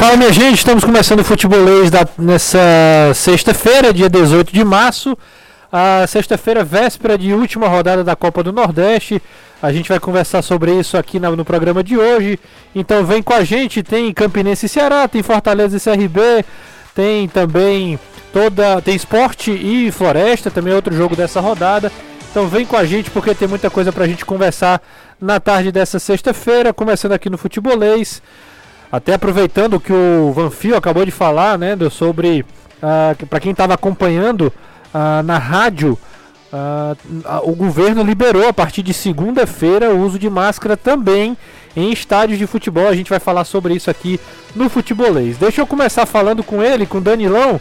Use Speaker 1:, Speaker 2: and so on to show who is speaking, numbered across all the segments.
Speaker 1: Fala minha gente, estamos começando o futebolês da, nessa sexta-feira, dia 18 de março. A sexta-feira, véspera de última rodada da Copa do Nordeste. A gente vai conversar sobre isso aqui na, no programa de hoje. Então vem com a gente, tem Campinense e Ceará, tem Fortaleza e CRB, tem também toda. Tem esporte e floresta, também outro jogo dessa rodada. Então vem com a gente porque tem muita coisa pra gente conversar na tarde dessa sexta-feira, começando aqui no Futebolês. Até aproveitando que o Vanfio acabou de falar, né, sobre uh, para quem estava acompanhando uh, na rádio, uh, o governo liberou a partir de segunda-feira o uso de máscara também em estádios de futebol. A gente vai falar sobre isso aqui no Futebolês. Deixa eu começar falando com ele, com o Danilão,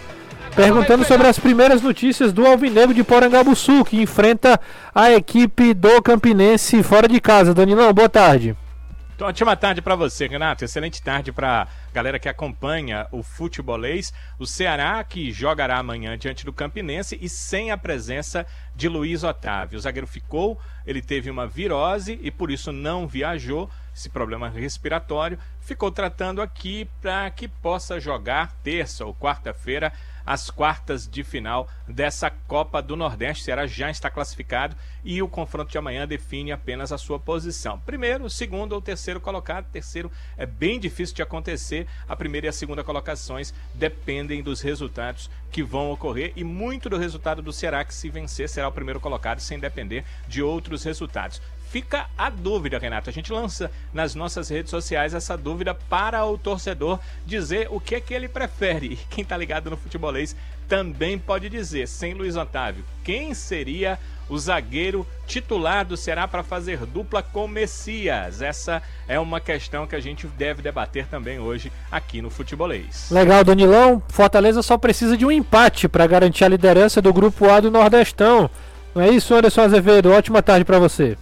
Speaker 1: perguntando sobre as primeiras notícias do Alvinegro de Porangabuçu, que enfrenta a equipe do Campinense fora de casa. Danilão, boa tarde.
Speaker 2: Então, ótima tarde para você, Renato. Excelente tarde para galera que acompanha o futebolês. O Ceará que jogará amanhã diante do Campinense e sem a presença de Luiz Otávio. O zagueiro ficou, ele teve uma virose e por isso não viajou. Esse problema respiratório ficou tratando aqui para que possa jogar terça ou quarta-feira as quartas de final dessa Copa do Nordeste. O Ceará já está classificado e o confronto de amanhã define apenas a sua posição. Primeiro, segundo ou terceiro colocado. Terceiro é bem difícil de acontecer. A primeira e a segunda colocações dependem dos resultados que vão ocorrer e muito do resultado do Ceará que se vencer será o primeiro colocado sem depender de outros resultados fica a dúvida, Renato. A gente lança nas nossas redes sociais essa dúvida para o torcedor dizer o que é que ele prefere. E quem está ligado no futebolês também pode dizer, sem Luiz Otávio, quem seria o zagueiro titular do Ceará para fazer dupla com Messias? Essa é uma questão que a gente deve debater também hoje aqui no Futebolês.
Speaker 1: Legal, Danilão. Fortaleza só precisa de um empate para garantir a liderança do grupo A do Nordestão. Não é isso, Anderson Azevedo? Ótima tarde para você.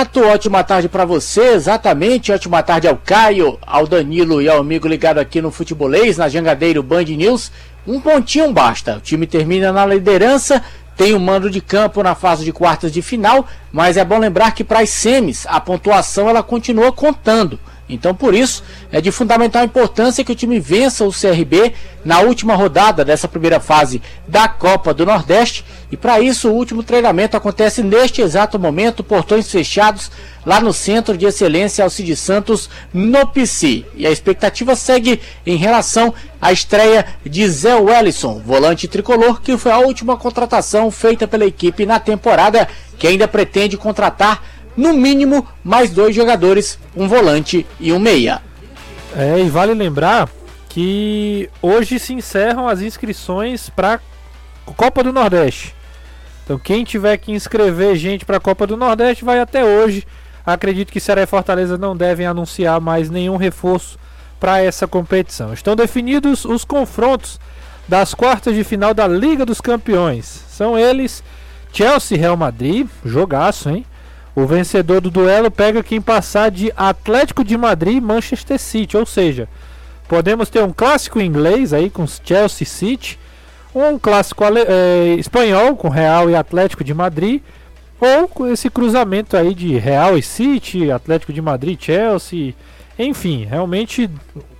Speaker 3: Ótima tarde para você, exatamente. Ótima tarde ao Caio, ao Danilo e ao amigo ligado aqui no Futebolês, na Jangadeiro Band News. Um pontinho basta. O time termina na liderança, tem o um mando de campo na fase de quartas de final, mas é bom lembrar que para as semis a pontuação ela continua contando. Então, por isso, é de fundamental importância que o time vença o CRB na última rodada dessa primeira fase da Copa do Nordeste. E para isso, o último treinamento acontece neste exato momento, portões fechados lá no Centro de Excelência Alcide Santos, no PC. E a expectativa segue em relação à estreia de Zé Wellison, volante tricolor, que foi a última contratação feita pela equipe na temporada, que ainda pretende contratar no mínimo mais dois jogadores, um volante e um meia.
Speaker 1: É, e vale lembrar que hoje se encerram as inscrições para Copa do Nordeste. Então quem tiver que inscrever gente para a Copa do Nordeste vai até hoje. Acredito que Ceará e Fortaleza não devem anunciar mais nenhum reforço para essa competição. Estão definidos os confrontos das quartas de final da Liga dos Campeões. São eles Chelsea Real Madrid, jogaço, hein? O vencedor do duelo pega quem passar de Atlético de Madrid e Manchester City, ou seja, podemos ter um clássico inglês aí com Chelsea City, um clássico é, espanhol com Real e Atlético de Madrid, ou com esse cruzamento aí de Real e City, Atlético de Madrid, Chelsea, enfim, realmente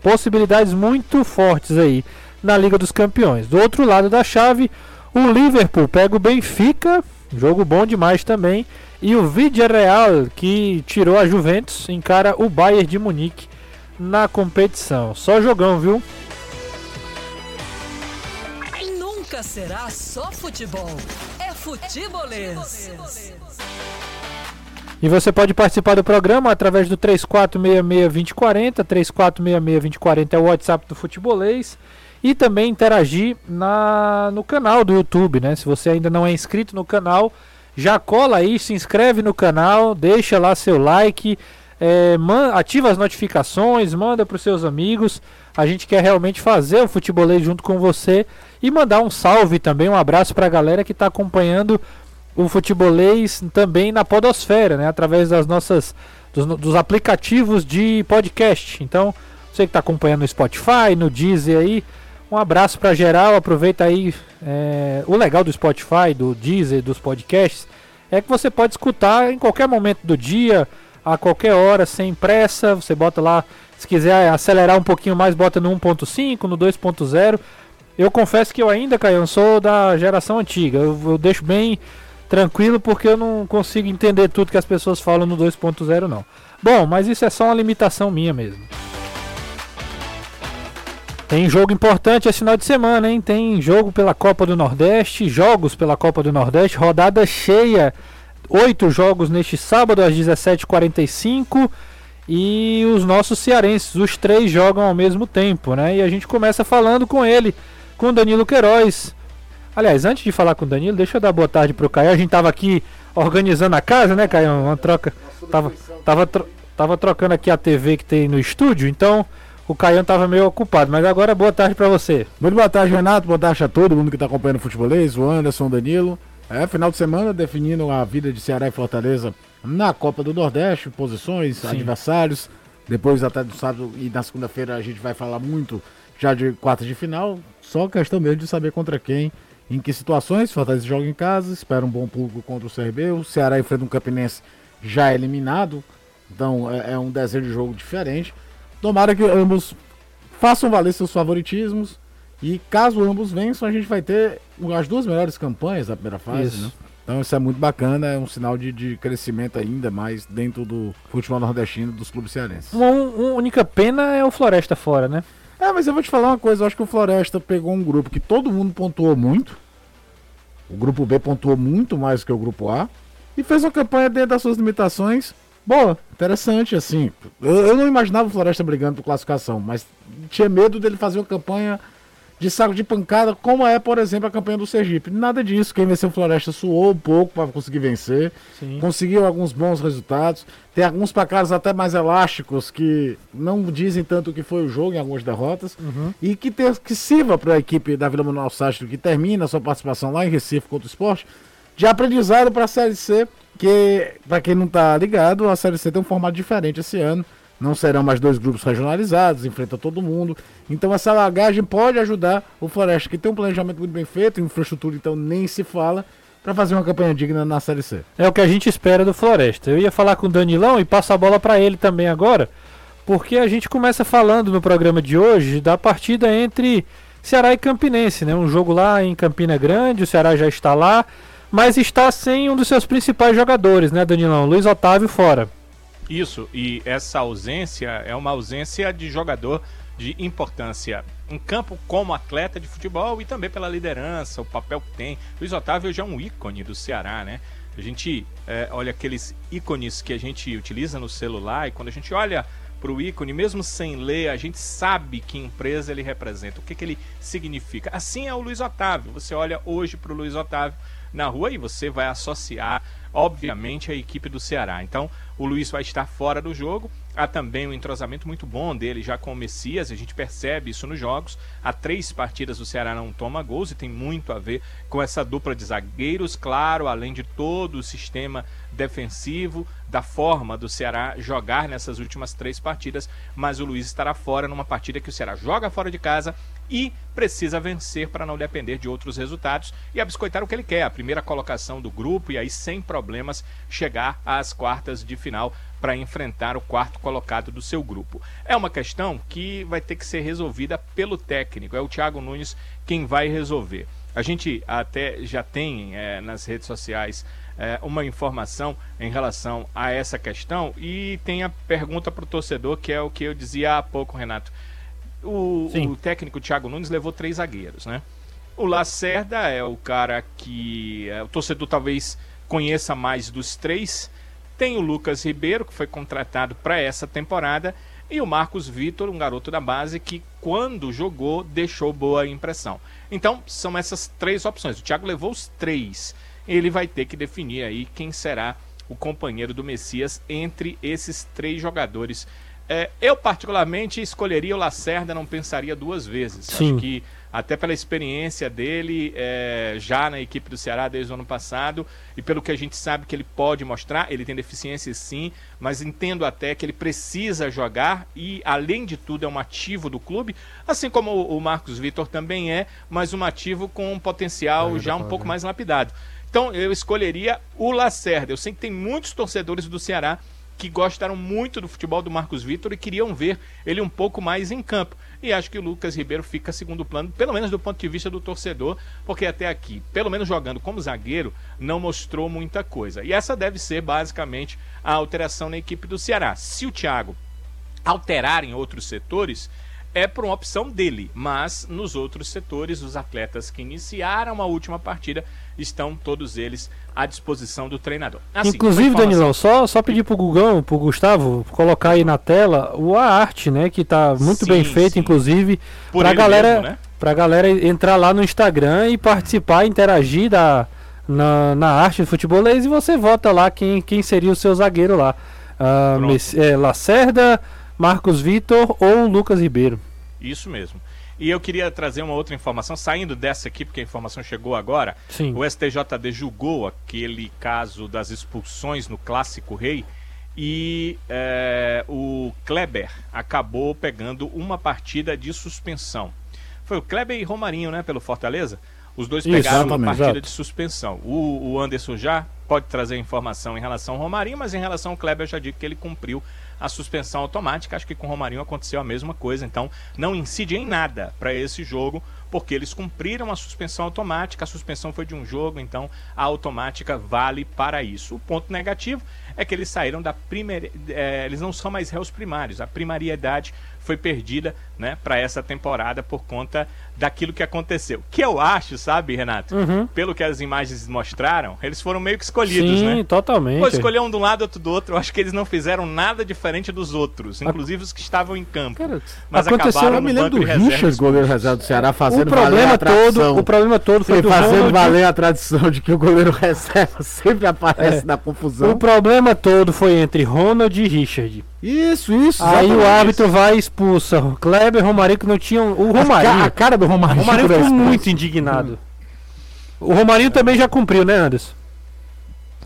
Speaker 1: possibilidades muito fortes aí na Liga dos Campeões. Do outro lado da chave, o Liverpool pega o Benfica, jogo bom demais também e o Villarreal, que tirou a Juventus, encara o Bayern de Munique na competição. Só jogão, viu?
Speaker 4: Nunca será só futebol. É futebolês.
Speaker 1: E você pode participar do programa através do 3466-2040. 3466-2040 é o WhatsApp do Futebolês. E também interagir na, no canal do YouTube, né? Se você ainda não é inscrito no canal, já cola aí, se inscreve no canal, deixa lá seu like, é, man, ativa as notificações, manda para os seus amigos. A gente quer realmente fazer o futebolês junto com você e mandar um salve também, um abraço para a galera que está acompanhando o futebolês também na podosfera, né? Através das nossas dos, dos aplicativos de podcast. Então, você que está acompanhando no Spotify, no Deezer aí, um abraço para geral. Aproveita aí é, o legal do Spotify, do Deezer, dos podcasts, é que você pode escutar em qualquer momento do dia, a qualquer hora, sem pressa. Você bota lá, se quiser acelerar um pouquinho mais, bota no 1.5, no 2.0. Eu confesso que eu ainda, Caio, sou da geração antiga. Eu, eu, deixo bem tranquilo porque eu não consigo entender tudo que as pessoas falam no 2.0 não. Bom, mas isso é só uma limitação minha mesmo. Tem jogo importante esse final de semana, hein? Tem jogo pela Copa do Nordeste, jogos pela Copa do Nordeste, rodada cheia. Oito jogos neste sábado às 17h45. E os nossos cearenses, os três jogam ao mesmo tempo, né? E a gente começa falando com ele, com Danilo Queiroz. Aliás, antes de falar com o Danilo, deixa eu dar boa tarde pro Caio. A gente tava aqui organizando a casa, né, Caio? Uma troca. Tava, tava, tava trocando aqui a TV que tem no estúdio, então o Caian estava meio ocupado, mas agora boa tarde para você.
Speaker 5: Muito boa tarde, Renato. Boa tarde a todo mundo que está acompanhando o futebolês, o Anderson, o Danilo. É, final de semana definindo a vida de Ceará e Fortaleza na Copa do Nordeste, posições, Sim. adversários. Depois até do sábado e na segunda-feira a gente vai falar muito já de quartas de final. Só questão mesmo de saber contra quem, em que situações. Fortaleza joga em casa, espera um bom público contra o CRB. O Ceará enfrenta um Campinense já eliminado. Então é, é um desenho de jogo diferente. Tomara que ambos façam valer seus favoritismos. E caso ambos vençam, a gente vai ter as duas melhores campanhas da primeira fase, isso. né? Então isso é muito bacana, é um sinal de, de crescimento ainda mais dentro do futebol nordestino dos clubes cearenses.
Speaker 1: Uma, uma, única pena é o Floresta fora, né?
Speaker 5: É, mas eu vou te falar uma coisa, eu acho que o Floresta pegou um grupo que todo mundo pontuou muito. O grupo B pontuou muito mais que o grupo A. E fez uma campanha dentro das suas limitações Boa, interessante, assim. Eu, eu, não imaginava o Floresta brigando por classificação, mas tinha medo dele fazer uma campanha de saco de pancada, como é, por exemplo, a campanha do Sergipe. Nada disso. Quem venceu o Floresta suou um pouco para conseguir vencer. Sim. Conseguiu alguns bons resultados. Tem alguns placares até mais elásticos que não dizem tanto o que foi o jogo em algumas derrotas. Uhum. E que, ter, que sirva para a equipe da Vila Manuel Sastro, que termina a sua participação lá em Recife contra o esporte, de aprendizado para a Série C que, para quem não tá ligado, a Série C tem um formato diferente esse ano. Não serão mais dois grupos regionalizados, enfrenta todo mundo. Então essa lagagem pode ajudar o Floresta, que tem um planejamento muito bem feito, infraestrutura então nem se fala, para fazer uma campanha digna na Série C.
Speaker 1: É o que a gente espera do Floresta. Eu ia falar com o Danilão e passo a bola para ele também agora, porque a gente começa falando no programa de hoje da partida entre Ceará e Campinense, né? Um jogo lá em Campina Grande, o Ceará já está lá mas está sem um dos seus principais jogadores, né, Danilão? Luiz Otávio fora.
Speaker 2: Isso, e essa ausência é uma ausência de jogador de importância em campo como atleta de futebol e também pela liderança, o papel que tem. Luiz Otávio já é um ícone do Ceará, né? A gente é, olha aqueles ícones que a gente utiliza no celular e quando a gente olha para o ícone, mesmo sem ler, a gente sabe que empresa ele representa, o que, que ele significa. Assim é o Luiz Otávio. Você olha hoje para o Luiz Otávio, na rua e você vai associar, obviamente, a equipe do Ceará. Então, o Luiz vai estar fora do jogo. Há também um entrosamento muito bom dele já com o Messias, a gente percebe isso nos jogos. Há três partidas o Ceará não toma gols e tem muito a ver com essa dupla de zagueiros, claro, além de todo o sistema defensivo, da forma do Ceará jogar nessas últimas três partidas, mas o Luiz estará fora numa partida que o Ceará joga fora de casa e precisa vencer para não depender de outros resultados e abiscoitar o que ele quer, a primeira colocação do grupo e aí sem problemas chegar às quartas de final para enfrentar o quarto colocado do seu grupo. É uma questão que vai ter que ser resolvida pelo técnico, é o Thiago Nunes quem vai resolver. A gente até já tem é, nas redes sociais é, uma informação em relação a essa questão e tem a pergunta para o torcedor, que é o que eu dizia há pouco, Renato. O, o, técnico Thiago Nunes levou três zagueiros, né? O Lacerda é o cara que é, o torcedor talvez conheça mais dos três. Tem o Lucas Ribeiro, que foi contratado para essa temporada, e o Marcos Vitor, um garoto da base que, quando jogou, deixou boa impressão. Então, são essas três opções. O Thiago levou os três. Ele vai ter que definir aí quem será o companheiro do Messias entre esses três jogadores é, eu, particularmente, escolheria o Lacerda, não pensaria duas vezes. Sim. Acho que, até pela experiência dele, é, já na equipe do Ceará desde o ano passado, e pelo que a gente sabe que ele pode mostrar, ele tem deficiências sim, mas entendo até que ele precisa jogar e, além de tudo, é um ativo do clube, assim como o Marcos Vitor também é, mas um ativo com um potencial já um pouco mais lapidado. Então, eu escolheria o Lacerda. Eu sei que tem muitos torcedores do Ceará que gostaram muito do futebol do Marcos Vitor e queriam ver ele um pouco mais em campo. E acho que o Lucas Ribeiro fica segundo plano, pelo menos do ponto de vista do torcedor, porque até aqui, pelo menos jogando como zagueiro, não mostrou muita coisa. E essa deve ser basicamente a alteração na equipe do Ceará. Se o Thiago alterar em outros setores, é por uma opção dele, mas nos outros setores, os atletas que iniciaram a última partida estão todos eles à disposição do treinador.
Speaker 1: Assim, Inclusive, Danilão, só, só pedir pro Gugão, pro Gustavo, colocar aí na tela o a arte, né? Que tá muito sim, bem feito, sim. inclusive, Por pra galera, mesmo, né? pra galera entrar lá no Instagram e participar, interagir da, na, na arte do futebolês e você vota lá quem, quem seria o seu zagueiro lá. Uh, é, Lacerda, Marcos Vitor ou Lucas Ribeiro.
Speaker 2: Isso mesmo. E eu queria trazer uma outra informação, saindo dessa aqui, porque a informação chegou agora.
Speaker 1: Sim.
Speaker 2: O STJD julgou aquele caso das expulsões no Clássico Rei e é, o Kleber acabou pegando uma partida de suspensão. Foi o Kleber e Romarinho, né, pelo Fortaleza? Os dois pegaram uma partida de suspensão. O, o Anderson já pode trazer informação em relação ao Romarinho, mas em relação ao Kleber eu já digo que ele cumpriu a suspensão automática. Acho que com o Romarinho aconteceu a mesma coisa, então não incide em nada para esse jogo, porque eles cumpriram a suspensão automática. A suspensão foi de um jogo, então a automática vale para isso. O ponto negativo é que eles saíram da primeira. É, eles não são mais réus primários. A primariedade foi perdida né, para essa temporada por conta daquilo que aconteceu. Que eu acho, sabe, Renato?
Speaker 1: Uhum.
Speaker 2: Pelo que as imagens mostraram, eles foram meio que escolhidos, Sim, né?
Speaker 1: Sim, totalmente.
Speaker 2: Pô, escolher um de um lado, outro do outro. Eu acho que eles não fizeram nada diferente dos outros, inclusive os que estavam em campo. Cara,
Speaker 5: mas aconteceu, acabaram eu me lembro do Richard, goleiro reserva do Ceará, fazendo
Speaker 1: o problema todo, O problema todo foi,
Speaker 5: foi fazendo Ronald... valer a tradição de que o goleiro reserva sempre aparece é. na confusão.
Speaker 1: O problema todo foi entre Ronald e Richard.
Speaker 5: Isso, isso.
Speaker 1: Aí o árbitro isso. vai e expulsa Kleber e Romarinho que não tinham. O Romarinho.
Speaker 5: A, cara do Romarinho.
Speaker 1: O Romarinho ficou muito indignado. O Romarinho também já cumpriu, né, Anderson?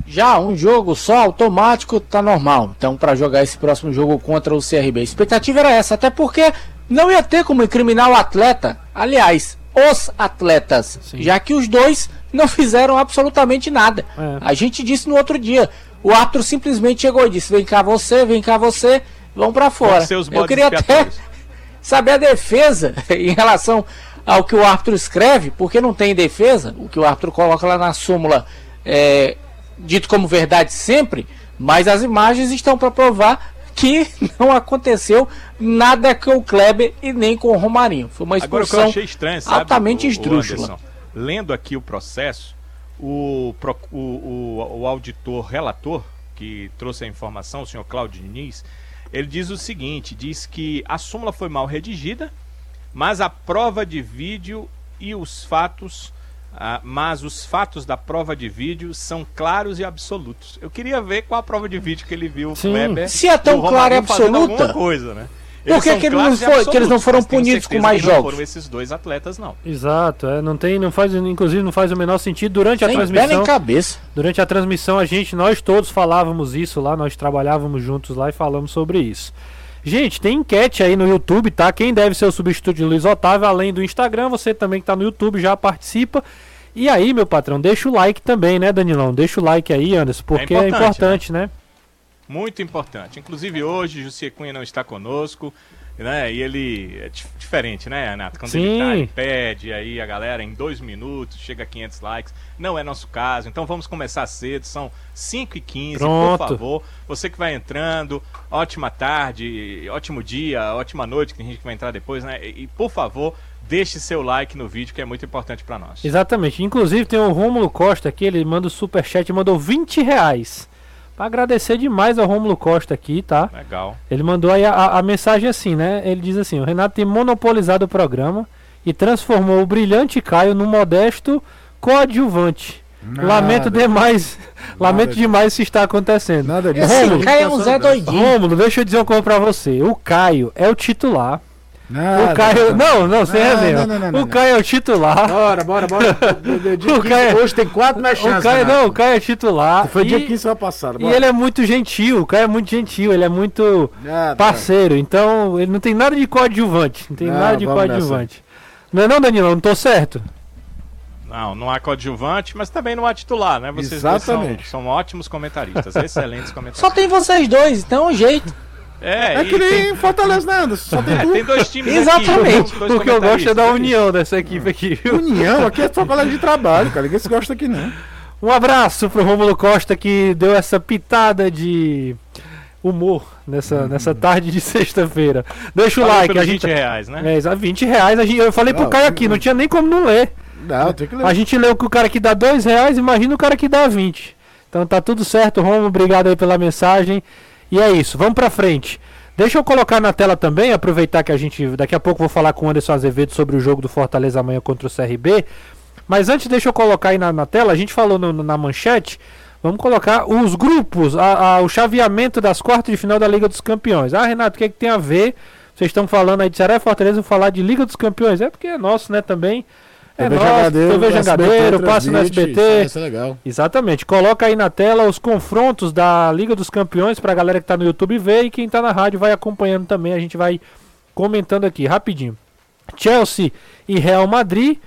Speaker 3: Já um jogo só automático tá normal. Então, para jogar esse próximo jogo contra o CRB, a expectativa era essa, até porque não ia ter como incriminar o atleta. Aliás, os atletas, Sim. já que os dois não fizeram absolutamente nada. É. A gente disse no outro dia, o árbitro simplesmente chegou e disse: "Vem cá você, vem cá você, vão para fora". Eu queria até saber a defesa em relação ao que o árbitro escreve, porque não tem defesa, o que o árbitro coloca lá na súmula é dito como verdade sempre, mas as imagens estão para provar que não aconteceu nada com o Kleber e nem com o Romarinho. Foi uma expulsão Agora, estranho, sabe, altamente esdrúxula.
Speaker 2: Lendo aqui o processo, o, o, o, o auditor relator que trouxe a informação, o senhor Claudio Diniz, ele diz o seguinte: diz que a súmula foi mal redigida, mas a prova de vídeo e os fatos, ah, mas os fatos da prova de vídeo são claros e absolutos. Eu queria ver qual a prova de vídeo que ele viu o
Speaker 3: Kleber. Se é tão clara e absoluta,
Speaker 2: coisa, né?
Speaker 3: Por que, que, ele não foi, que eles não foram punidos com mais jogos? Não foram
Speaker 2: esses dois atletas, não.
Speaker 1: Exato, é, não tem, não faz, inclusive não faz o menor sentido durante a nem transmissão. Pé nem
Speaker 3: cabeça.
Speaker 1: Durante a transmissão a gente, nós todos falávamos isso lá, nós trabalhávamos juntos lá e falamos sobre isso. Gente, tem enquete aí no YouTube, tá? Quem deve ser o substituto de Luiz Otávio, além do Instagram, você também que tá no YouTube já participa. E aí, meu patrão, deixa o like também, né, Danilão? Deixa o like aí, Anderson, porque é importante, é importante né? né?
Speaker 2: Muito importante. Inclusive hoje, José Cunha não está conosco, né? E ele é diferente, né, Renato? Quando
Speaker 1: Sim.
Speaker 2: ele tá, ele pede aí a galera em dois minutos, chega a 500 likes. Não é nosso caso, então vamos começar cedo, são 5 e 15 por favor. Você que vai entrando, ótima tarde, ótimo dia, ótima noite, que tem gente que vai entrar depois, né? E, por favor, deixe seu like no vídeo que é muito importante para nós.
Speaker 1: Exatamente. Inclusive tem o Rômulo Costa aqui, ele manda o super chat, mandou 20 reais. Pra agradecer demais ao Romulo Costa aqui, tá?
Speaker 2: Legal.
Speaker 1: Ele mandou aí a, a, mensagem assim, né? Ele diz assim: o Renato tem monopolizado o programa e transformou o brilhante Caio num modesto coadjuvante. Nada. Lamento demais. Nada Lamento demais se está acontecendo.
Speaker 3: Nada disso. Romulo, Caio é um Zé doidinho.
Speaker 1: Romulo, deixa eu dizer uma coisa pra você. O Caio é o titular Nada, o Caio. Não, não, sem resenha. O Caio é o titular.
Speaker 5: Bora, bora, bora.
Speaker 1: o Caio,
Speaker 5: hoje tem quatro mais chances.
Speaker 1: O Caio, não, o Caio é titular.
Speaker 5: Foi e, dia 15 semana passada.
Speaker 1: E ele é muito gentil. O Caio é muito gentil. Ele é muito nada, parceiro. Então, ele não tem nada de coadjuvante. Não tem não, nada de coadjuvante. Não é não, Danilo? Não tô certo?
Speaker 2: Não, não há coadjuvante, mas também não há titular, né? Vocês dois são,
Speaker 5: Exatamente.
Speaker 2: são ótimos comentaristas, excelentes
Speaker 3: Só
Speaker 2: comentaristas.
Speaker 3: tem vocês dois, então é um jeito.
Speaker 2: É,
Speaker 5: É que nem
Speaker 2: tem,
Speaker 5: Fortaleza, né, Anderson? Só tem
Speaker 2: é, tem dois times
Speaker 3: Exatamente.
Speaker 2: aqui. dois
Speaker 1: O que eu gosto é da união dessa equipe aqui, viu?
Speaker 5: União, aqui é só colega de trabalho, cara. Ninguém se gosta aqui, não.
Speaker 1: Um abraço pro Rômulo Costa que deu essa pitada de humor nessa, nessa tarde de sexta-feira. Deixa o like, a gente.
Speaker 2: 20 reais, né?
Speaker 1: É, exato, 20 reais. A gente, eu falei pro
Speaker 5: Não,
Speaker 1: Caio aqui, não tinha nem como não ler.
Speaker 5: Não, tem que ler.
Speaker 1: A gente leu que o cara que dá 2 reais, imagina o cara que dá 20. Então tá tudo certo, Romo. Obrigado aí pela mensagem. E é isso, vamos pra frente. Deixa eu colocar na tela também, aproveitar que a gente. Daqui a pouco vou falar com o Anderson Azevedo sobre o jogo do Fortaleza amanhã contra o CRB. Mas antes, deixa eu colocar aí na, na tela, a gente falou no- na manchete. Vamos colocar os grupos, a- a- o chaveamento das quartas de final da Liga dos Campeões. Ah, Renato, o que, é que tem a ver? Vocês estão falando aí de Ceará e Fortaleza, vou falar de Liga dos Campeões. É porque é nosso, né, também. É
Speaker 5: TV
Speaker 1: nosso,
Speaker 5: Jangadeiro,
Speaker 1: TV Jangadeiro, passa no SBT.
Speaker 5: Isso é legal.
Speaker 1: Exatamente. Coloca aí na tela os confrontos da Liga dos Campeões pra galera que tá no YouTube ver e quem tá na rádio vai acompanhando também. A gente vai comentando aqui rapidinho. Chelsea e Real Madrid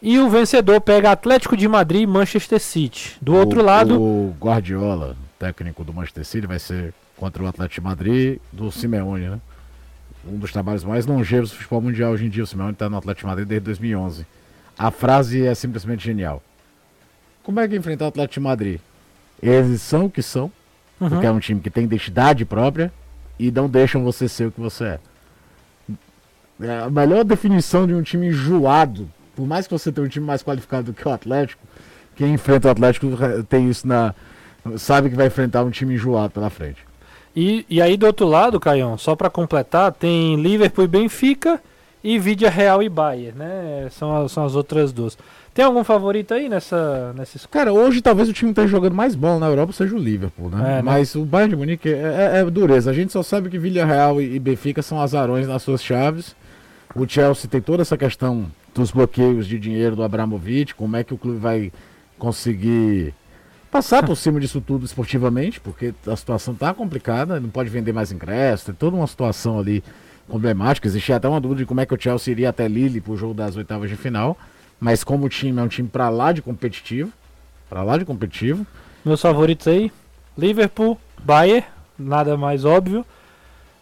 Speaker 1: e o vencedor pega Atlético de Madrid e Manchester City. Do outro
Speaker 5: O-
Speaker 1: lado,
Speaker 5: O Guardiola, técnico do Manchester City, vai ser contra o Atlético de Madrid do Simeone, né? Um dos trabalhos mais longevos do futebol mundial hoje em dia. O Simeone está no Atlético de Madrid desde 2011. A frase é simplesmente genial. Como é que enfrentar o Atlético de Madrid? Eles são o que são,
Speaker 1: Uhum.
Speaker 5: porque é um time que tem identidade própria e não deixam você ser o que você é. É a melhor definição de um time enjoado, por mais que você tenha um time mais qualificado do que o Atlético, quem enfrenta o Atlético tem isso na. sabe que vai enfrentar um time enjoado pela frente.
Speaker 1: E, e aí do outro lado, Caião, só pra completar, tem Liverpool e Benfica e Vídea Real e Bayern, né? São, as- são as outras duas. Tem algum favorito aí nessa, nessa escolha?
Speaker 5: Cara, hoje talvez o time que esteja jogando mais bola na Europa seja o Liverpool, né?
Speaker 1: É, né?
Speaker 5: Mas o Bayern de Munique é, é- é dureza. A gente só sabe que Villarreal e, e Benfica são azarões nas suas chaves. O Chelsea tem toda essa questão dos bloqueios de dinheiro do Abramovich, como é que o clube vai conseguir passar por cima disso tudo esportivamente, porque a situação tá complicada, não pode vender mais ingressos, tem toda uma situação ali problemática. Existia até uma dúvida de como é que o Chelsea iria até Lille pro jogo das oitavas de final, mas como o time é um time pra lá de competitivo, pra lá de competitivo,
Speaker 1: Meus favoritos aí: Liverpool, Bayern, nada mais óbvio.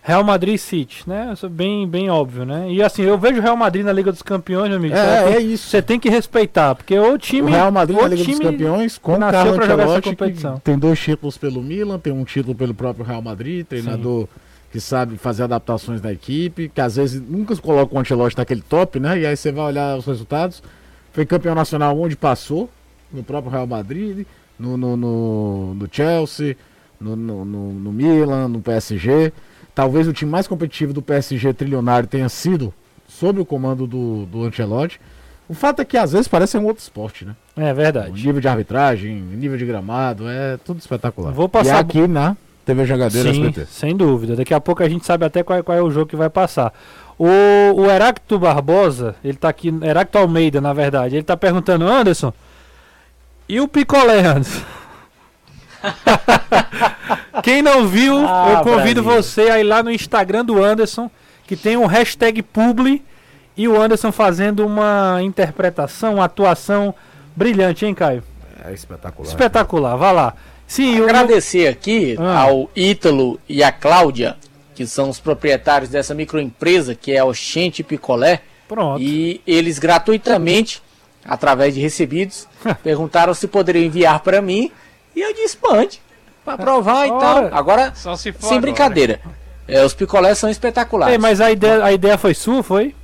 Speaker 1: Real Madrid e City, né? Isso é bem, bem óbvio, né? E assim, eu vejo o Real Madrid na Liga dos Campeões, meu amigo.
Speaker 5: É, é isso.
Speaker 1: Você tem que respeitar, porque o time.
Speaker 5: o Real Madrid
Speaker 1: o
Speaker 5: na Liga dos Campeões com o Carlo
Speaker 1: pra jogar essa
Speaker 5: Ancelotti,
Speaker 1: competição.
Speaker 5: tem dois títulos pelo Milan, tem um título pelo próprio Real Madrid, treinador que sabe fazer adaptações na equipe, que às vezes nunca coloca o Ancelotti naquele top, né? E aí você vai olhar os resultados. Foi campeão nacional onde passou, no próprio Real Madrid, no, no, no, no Chelsea, no, no, no, Milan, no PSG. Talvez o time mais competitivo do PSG trilionário tenha sido sob o comando do, do Ancelotti. O fato é que às vezes parece um outro esporte, né?
Speaker 1: É
Speaker 5: O
Speaker 1: verdade.
Speaker 5: nível de arbitragem, nível de gramado, é tudo espetacular.
Speaker 1: Vou passar-
Speaker 5: E aqui na TV Jogadeira
Speaker 1: Sim,
Speaker 5: SBT.
Speaker 1: sem dúvida. Daqui a pouco a gente sabe até qual, é- qual é o jogo que vai passar. O, o Heracto Barbosa, ele tá aqui, Heracto Almeida, na verdade, ele tá perguntando, Anderson, e o picolé, Anderson? Quem não viu,
Speaker 3: Ah,
Speaker 1: eu convido
Speaker 3: Brasil.
Speaker 1: você a ir lá no Instagram do Anderson, que tem um hashtag publi, e o Anderson fazendo uma interpretação, uma atuação brilhante, hein, Caio?
Speaker 5: É espetacular.
Speaker 1: Espetacular, vá lá. Sim,
Speaker 3: Agradecer aqui
Speaker 1: Ah.
Speaker 3: ao Ítalo e à Cláudia, que são os proprietários dessa microempresa que é o Oxente Picolé.
Speaker 1: Pronto.
Speaker 3: E eles gratuitamente, através de recebidos, perguntaram se poderiam enviar para mim. E eu disse, mande, para provar e tal. Agora,
Speaker 2: Só se for
Speaker 3: sem
Speaker 2: agora.
Speaker 3: brincadeira. É, os picolés são espetaculares.
Speaker 1: Ei, mas a ideia, a ideia foi sua, foi?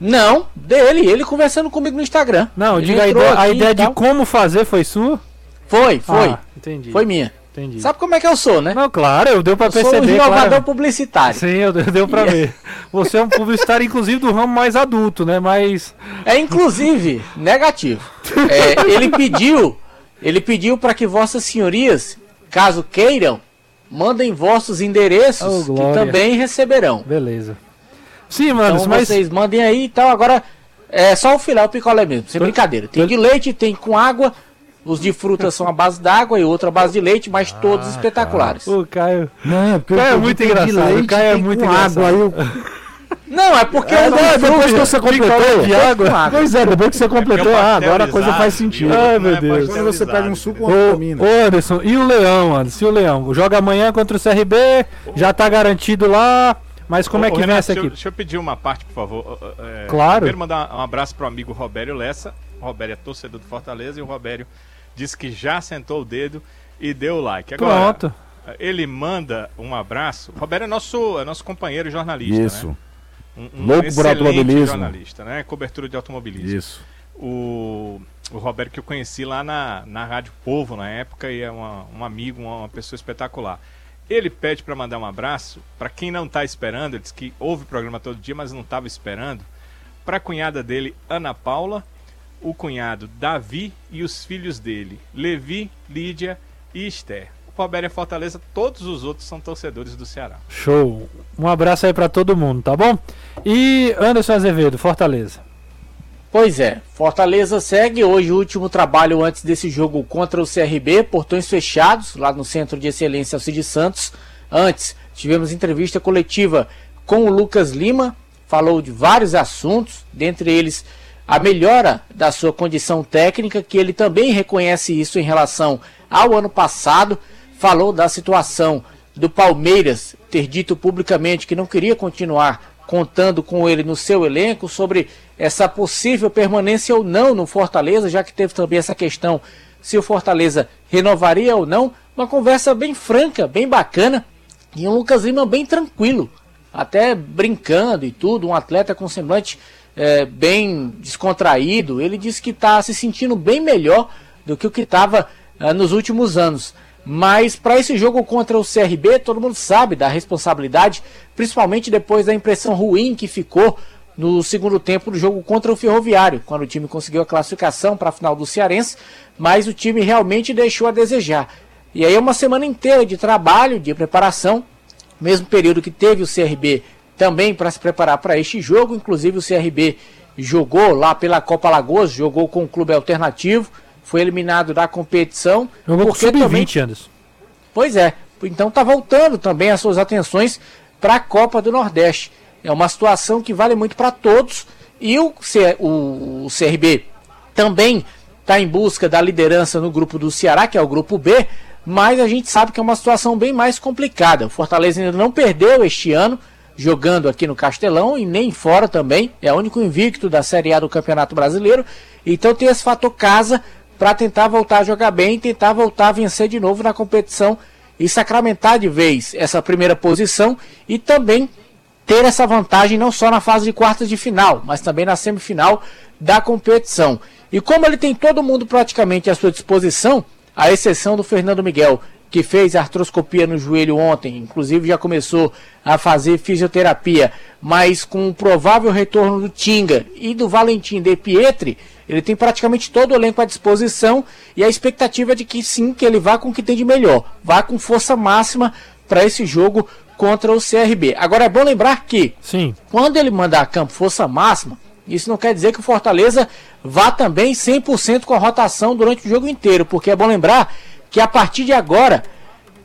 Speaker 3: Não, dele, ele conversando comigo no Instagram.
Speaker 1: Não,
Speaker 3: Ele
Speaker 1: diga a ideia, a
Speaker 3: aqui
Speaker 1: ideia de como fazer foi sua?
Speaker 3: Foi, foi.
Speaker 1: Ah, entendi.
Speaker 3: Foi minha.
Speaker 1: Entendi.
Speaker 3: Sabe como é que eu sou, né?
Speaker 1: Não, claro, eu deu pra
Speaker 3: eu sou um
Speaker 1: perceber,
Speaker 3: inovador
Speaker 1: claro.
Speaker 3: publicitário.
Speaker 1: Sim, eu, deu pra ver. Você é um publicitário, inclusive, do ramo mais adulto, né? Mas.
Speaker 3: É inclusive negativo. É, ele pediu, ele pediu para que vossas senhorias, caso queiram, mandem vossos endereços
Speaker 1: Oh,
Speaker 3: que também receberão.
Speaker 1: Beleza. Sim, mano,
Speaker 3: Então
Speaker 1: mas.
Speaker 3: vocês mandem aí e tal. Agora é só o filé, o picolé mesmo, sem brincadeira. Tem de leite, tem com água. Os de fruta são a base d'água e outro a base de leite, mas todos
Speaker 1: Ah,
Speaker 3: espetaculares.
Speaker 1: O Caio.
Speaker 5: Não, porque
Speaker 1: Caio é muito engraçado,
Speaker 5: leite,
Speaker 1: Caio é muito engraçado.
Speaker 5: água, eu-
Speaker 3: Não, é porque
Speaker 5: É, não,
Speaker 3: não
Speaker 5: depois que você completou.
Speaker 1: de água.
Speaker 5: Pois é, depois que você completou, ah, agora a coisa faz sentido.
Speaker 1: Ai, meu
Speaker 2: é
Speaker 1: Deus.
Speaker 5: Quando você pega um suco, uma
Speaker 1: Ô, Anderson, e o Leão, Anderson? E o Leão? Joga amanhã contra o CRB, já tá garantido lá, mas como
Speaker 2: Ô,
Speaker 1: é que
Speaker 2: ô,
Speaker 1: vem
Speaker 2: Renato,
Speaker 1: essa
Speaker 2: deixa eu-
Speaker 1: equipe?
Speaker 2: Deixa eu pedir uma parte, por favor. É,
Speaker 1: Claro.
Speaker 2: Primeiro mandar um abraço pro amigo Robério Lessa. O Robério é torcedor do Fortaleza e o Robério disse que já sentou o dedo e deu o like. Agora,
Speaker 1: Pronto.
Speaker 2: ele manda um abraço. O Robério é nosso, é nosso companheiro jornalista,
Speaker 5: Isso,
Speaker 2: né? Um, um
Speaker 5: Louco por automobilismo.
Speaker 2: jornalista, né? Cobertura de automobilismo.
Speaker 5: isso.
Speaker 2: o, o Roberto que eu conheci lá na, na Rádio Povo na época e é uma, um amigo, uma, uma pessoa espetacular. Ele pede para mandar um abraço para quem não está esperando, ele diz que ouve o programa todo dia, mas não estava esperando, para a cunhada dele, Ana Paula, o cunhado Davi e os filhos dele, Levi, Lídia e Esther. O é Fortaleza, todos os outros são torcedores do Ceará.
Speaker 1: Show. Um abraço aí pra todo mundo, tá bom? E Anderson Azevedo, Fortaleza.
Speaker 3: Pois é, Fortaleza segue hoje o último trabalho antes desse jogo contra o CRB, portões fechados, lá no Centro de Excelência Alcide Santos. Antes, tivemos entrevista coletiva com o Lucas Lima, falou de vários assuntos, dentre eles a melhora da sua condição técnica, que ele também reconhece isso em relação ao ano passado, falou da situação do Palmeiras ter dito publicamente que não queria continuar contando com ele no seu elenco, sobre essa possível permanência ou não no Fortaleza, já que teve também essa questão se o Fortaleza renovaria ou não. Uma conversa bem franca, bem bacana e um Lucas Lima bem tranquilo, até brincando e tudo, um atleta com semblante é, bem descontraído. Ele disse que está se sentindo bem melhor do que o que estava ah, nos últimos anos. Mas para esse jogo contra o CRB, todo mundo sabe da responsabilidade, principalmente depois da impressão ruim que ficou no segundo tempo do jogo contra o Ferroviário, quando o time conseguiu a classificação para a final do Cearense, mas o time realmente deixou a desejar. E aí é uma semana inteira de trabalho, de preparação, mesmo período que teve o CRB também para se preparar para este jogo, inclusive o CRB jogou lá pela Copa Lagoas, jogou com o clube alternativo, foi eliminado da competição.
Speaker 1: Jogou com o
Speaker 3: porque também
Speaker 1: Sub-20, Anderson.
Speaker 3: Pois é, então está voltando também as suas atenções para a Copa do Nordeste. É uma situação que vale muito para todos e o, C- o CRB também está em busca da liderança no grupo do Ceará, que é o grupo B, mas a gente sabe que é uma situação bem mais complicada. O Fortaleza ainda não perdeu este ano, jogando aqui no Castelão e nem fora também. É o único invicto da Série A do Campeonato Brasileiro. Então tem esse fator casa para tentar voltar a jogar bem, tentar voltar a vencer de novo na competição e sacramentar de vez essa primeira posição e também ter essa vantagem não só na fase de quartas de final, mas também na semifinal da competição. E como ele tem todo mundo praticamente à sua disposição, à exceção do Fernando Miguel, que fez artroscopia no joelho ontem, inclusive já começou a fazer fisioterapia, mas com o provável retorno do Tinga e do Valentim De Pietri, ele tem praticamente todo o elenco à disposição e a expectativa é de que sim, que ele vá com o que tem de melhor, vá com força máxima para esse jogo contra o CRB. Agora é bom lembrar que
Speaker 1: Sim.
Speaker 3: quando ele manda a campo força máxima, isso não quer dizer que o Fortaleza vá também 100% com a rotação durante o jogo inteiro, porque é bom lembrar que a partir de agora,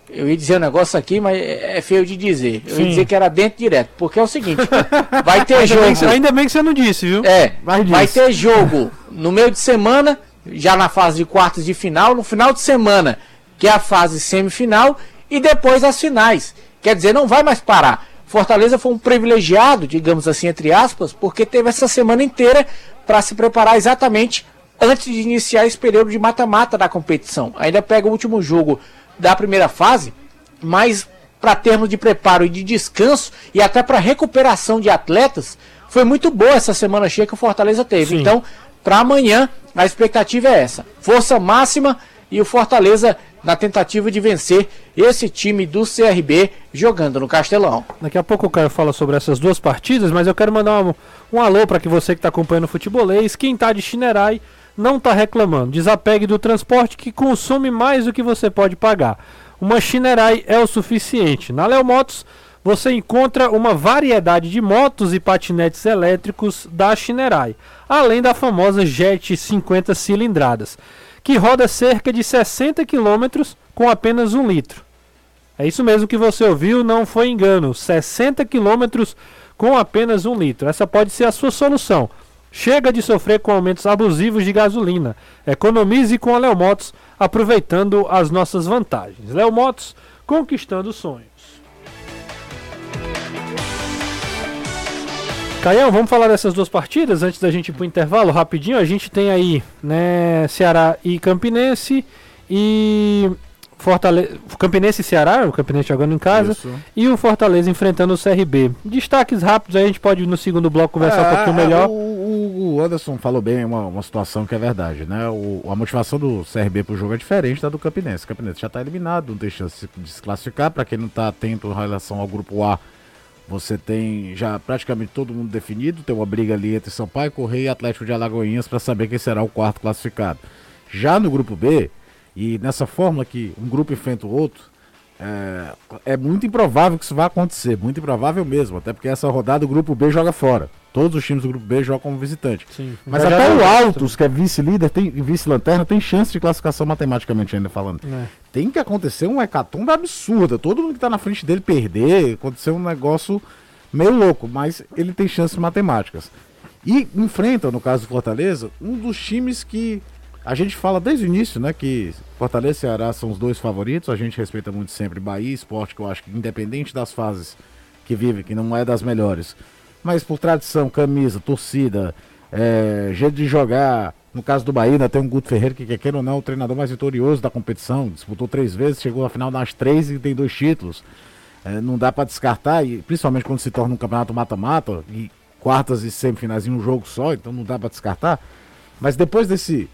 Speaker 3: eu ia dizer um negócio aqui, mas é feio de dizer. Eu ia
Speaker 1: Sim.
Speaker 3: dizer que era dentro direto, porque é o seguinte, vai ter
Speaker 1: Ainda bem, que,
Speaker 3: jogo.
Speaker 1: ainda bem que você não disse, viu?
Speaker 3: É,
Speaker 1: Mas
Speaker 3: vai ter jogo no meio de semana, já na fase de quartas de final, no final de semana, que é a fase semifinal, e depois as finais. Quer dizer, não vai mais parar. Fortaleza foi um privilegiado, digamos assim, entre aspas, porque teve essa semana inteira para se preparar exatamente antes de iniciar esse período de mata-mata da competição. Ainda pega o último jogo da primeira fase, mas para termos de preparo e de descanso e até para recuperação de atletas, foi muito boa essa semana cheia que o Fortaleza teve.
Speaker 1: Sim.
Speaker 3: Então, para amanhã, a expectativa é essa: força máxima e o Fortaleza na tentativa de vencer esse time do CRB jogando no Castelão.
Speaker 1: Daqui a pouco o Caio fala sobre essas duas partidas, mas eu quero mandar um, um alô para que você que está acompanhando o futebolês, quem está de Chinerai não está reclamando. Desapegue do transporte que consome mais do que você pode pagar. Uma Chinerai é o suficiente. Na Léo Motos você encontra uma variedade de motos e patinetes elétricos da Chinerai, além da famosa Jet 50 cilindradas, que roda cerca de 60 km com apenas um litro. É isso mesmo que você ouviu, não foi engano. 60 km com apenas um litro. Essa pode ser a sua solução. Chega de sofrer com aumentos abusivos de gasolina. Economize com a Léo Motos, aproveitando as nossas vantagens. Léo Motos, conquistando sonhos. Caião, vamos falar dessas duas partidas antes da gente ir pro intervalo rapidinho. A gente tem aí, né, Ceará e Campinense e Fortaleza, Campinense e Ceará, o Campinense jogando em casa,
Speaker 5: Isso.
Speaker 1: e o Fortaleza enfrentando o CRB. Destaques rápidos, aí a gente pode no segundo bloco conversar um
Speaker 5: É,
Speaker 1: pouquinho
Speaker 5: é,
Speaker 1: melhor.
Speaker 5: O, o- Anderson falou bem uma, uma situação que é verdade, né? O, a motivação do CRB pro jogo é diferente da do Campinense. O Campinense já tá eliminado, não tem chance de se classificar. Para quem não tá atento em relação ao grupo A, você tem já praticamente todo mundo definido. Tem uma briga ali entre Sampaio, Correia e Atlético de Alagoinhas para saber quem será o quarto classificado. Já no grupo B, e nessa fórmula que um grupo enfrenta o outro, é, é muito improvável que isso vá acontecer, muito improvável mesmo, até porque essa rodada o grupo B joga fora. Todos os times do grupo B jogam como visitante.
Speaker 1: Sim.
Speaker 5: Mas até o Altos, que é vice-líder, tem vice-lanterna, tem chance de classificação matematicamente ainda falando.
Speaker 1: É.
Speaker 5: Tem que acontecer uma hecatombe absurda. Todo mundo que tá na frente dele perder, acontecer um negócio meio louco, mas ele tem chances matemáticas. E enfrenta, no caso do Fortaleza, um dos times que a gente fala desde o início, né? Que Fortaleza e Ceará são os dois favoritos. A gente respeita muito sempre Bahia Esporte, que eu acho que independente das fases que vive, que não é das melhores. Mas por tradição, camisa, torcida, é, jeito de jogar. No caso do Bahia, ainda tem um Guto Ferreira que, quer queira ou não, é o treinador mais vitorioso da competição. Disputou três vezes, chegou à final nas três e tem dois títulos. É, não dá para descartar, e principalmente quando se torna um campeonato mata-mata, e quartas e semifinais em um jogo só, então não dá para descartar. Mas depois desse,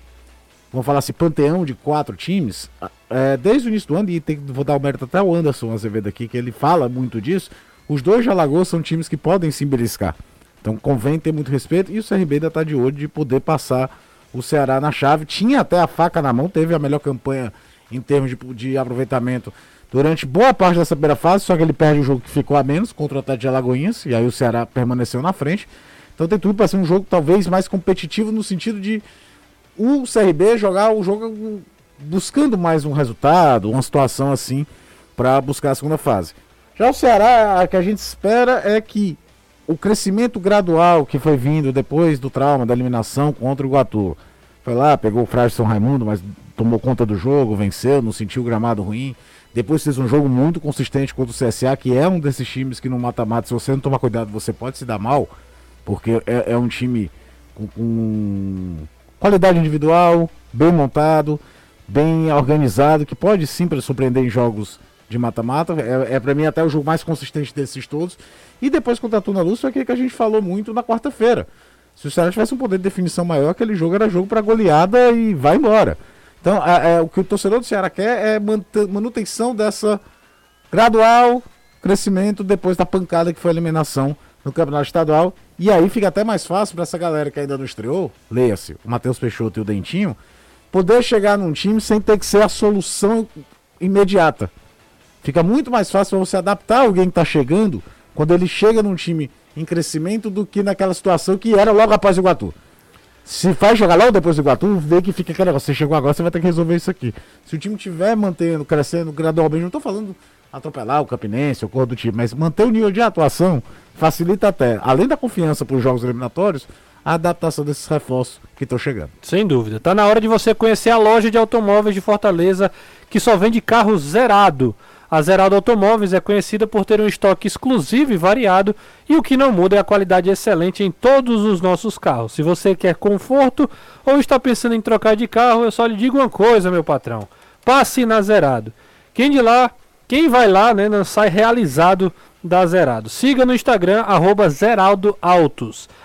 Speaker 5: vamos falar assim, panteão de quatro times, é, desde o início do ano, e tem, vou dar o mérito até ao Anderson Azevedo aqui, que ele fala muito disso, os dois de Alagoas são times que podem se beliscar. Então convém ter muito respeito, e o CRB ainda está de olho de poder passar o Ceará na chave. Tinha até a faca na mão, teve a melhor campanha em termos de, de aproveitamento durante boa parte dessa primeira fase, só que ele perde o jogo que ficou a menos contra o Atlético de Alagoinhas, e aí o Ceará permaneceu na frente. Então tem tudo para ser um jogo talvez mais competitivo no sentido de o CRB jogar o jogo buscando mais um resultado, uma situação assim para buscar a segunda fase. Já o Ceará, a que a gente espera é que o crescimento gradual que foi vindo depois do trauma da eliminação contra o Iguatu. Foi lá, pegou o Frágil São Raimundo, mas tomou conta do jogo, venceu, não sentiu o gramado ruim. Depois fez um jogo muito consistente contra o CSA, que é um desses times que no mata-mata, se você não tomar cuidado, você pode se dar mal, porque é, é um time com, com qualidade individual, bem montado, bem organizado, que pode sim surpreender em jogos de mata-mata. É, é para mim até o jogo mais consistente desses todos. E depois contra a Tuna Luz foi aquele que a gente falou muito na quarta-feira. Se o Ceará tivesse um poder de definição maior, aquele jogo era jogo para goleada e vai embora. Então, é, é, o que o torcedor do Ceará quer é manutenção dessa gradual crescimento depois da pancada que foi a eliminação no Campeonato Estadual. E aí fica até mais fácil para essa galera que ainda não estreou, leia-se, o Matheus Peixoto e o Dentinho, poder chegar num time sem ter que ser a solução imediata. Fica muito mais fácil você adaptar alguém que está chegando quando ele chega num time em crescimento do que naquela situação que era logo após o Iguatu. Se faz jogar logo depois do Iguatu, vê que fica aquele negócio. Você chegou agora, você vai ter que resolver isso aqui. Se o time estiver mantendo, crescendo gradualmente, não estou falando atropelar o Campinense, o cor do time, mas manter o nível de atuação facilita até, além da confiança para os jogos eliminatórios, a adaptação desses reforços que estão chegando.
Speaker 1: Sem dúvida. Tá na hora de você conhecer a loja de automóveis de Fortaleza, que só vende carro zerado. A Zerado Automóveis é conhecida por ter um estoque exclusivo e variado, e o que não muda é a qualidade excelente em todos os nossos carros. Se você quer conforto ou está pensando em trocar de carro, eu só lhe digo uma coisa, meu patrão. Passe na Zerado. Quem de lá, quem vai lá, né, não sai realizado da Zerado. Siga no Instagram, arroba.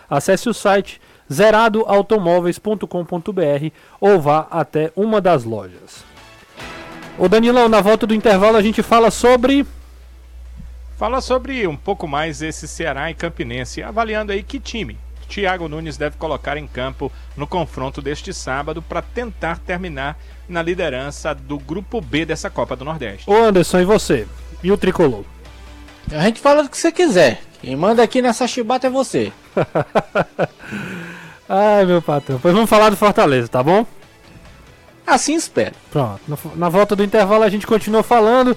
Speaker 1: Acesse o site zeradoautomóveis.com.br ou vá até uma das lojas. Ô Danilão, na volta do intervalo a gente fala sobre.
Speaker 2: Fala sobre um pouco mais esse Ceará e Campinense, avaliando aí que time Thiago Nunes deve colocar em campo no confronto deste sábado para tentar terminar na liderança do grupo B dessa Copa do Nordeste.
Speaker 1: Ô Anderson, e você? E o tricolor?
Speaker 3: A gente fala do que você quiser. Quem manda aqui nessa chibata é você.
Speaker 1: Ai, meu patrão. Pois vamos falar do Fortaleza, tá bom?
Speaker 3: Assim espero.
Speaker 1: Pronto. Na, volta do intervalo a gente continua falando.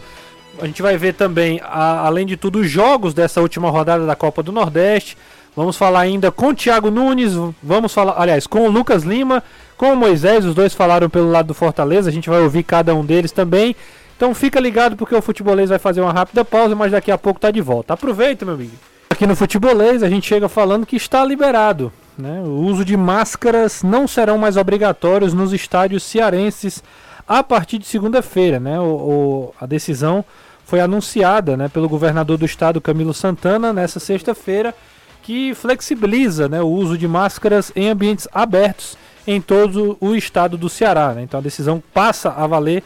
Speaker 1: a gente vai ver também, a- além de tudo, os jogos dessa última rodada da Copa do Nordeste. Vamos falar ainda com o Thiago Nunes, vamos falar, aliás, com o Lucas Lima, com o Moisés, os dois falaram pelo lado do Fortaleza, a gente vai ouvir cada um deles também. Então fica ligado porque o Futebolês vai fazer uma rápida pausa, mas daqui a pouco tá de volta. Aproveita, meu amigo. Aqui no Futebolês a gente chega falando que está liberado. Né? O uso de máscaras não serão mais obrigatórios nos estádios cearenses a partir de segunda-feira. Né? O, o- a decisão foi anunciada né, pelo governador do estado, Camilo Santana, nessa sexta-feira, que flexibiliza né, o uso de máscaras em ambientes abertos em todo o estado do Ceará. né? Então a decisão passa a valer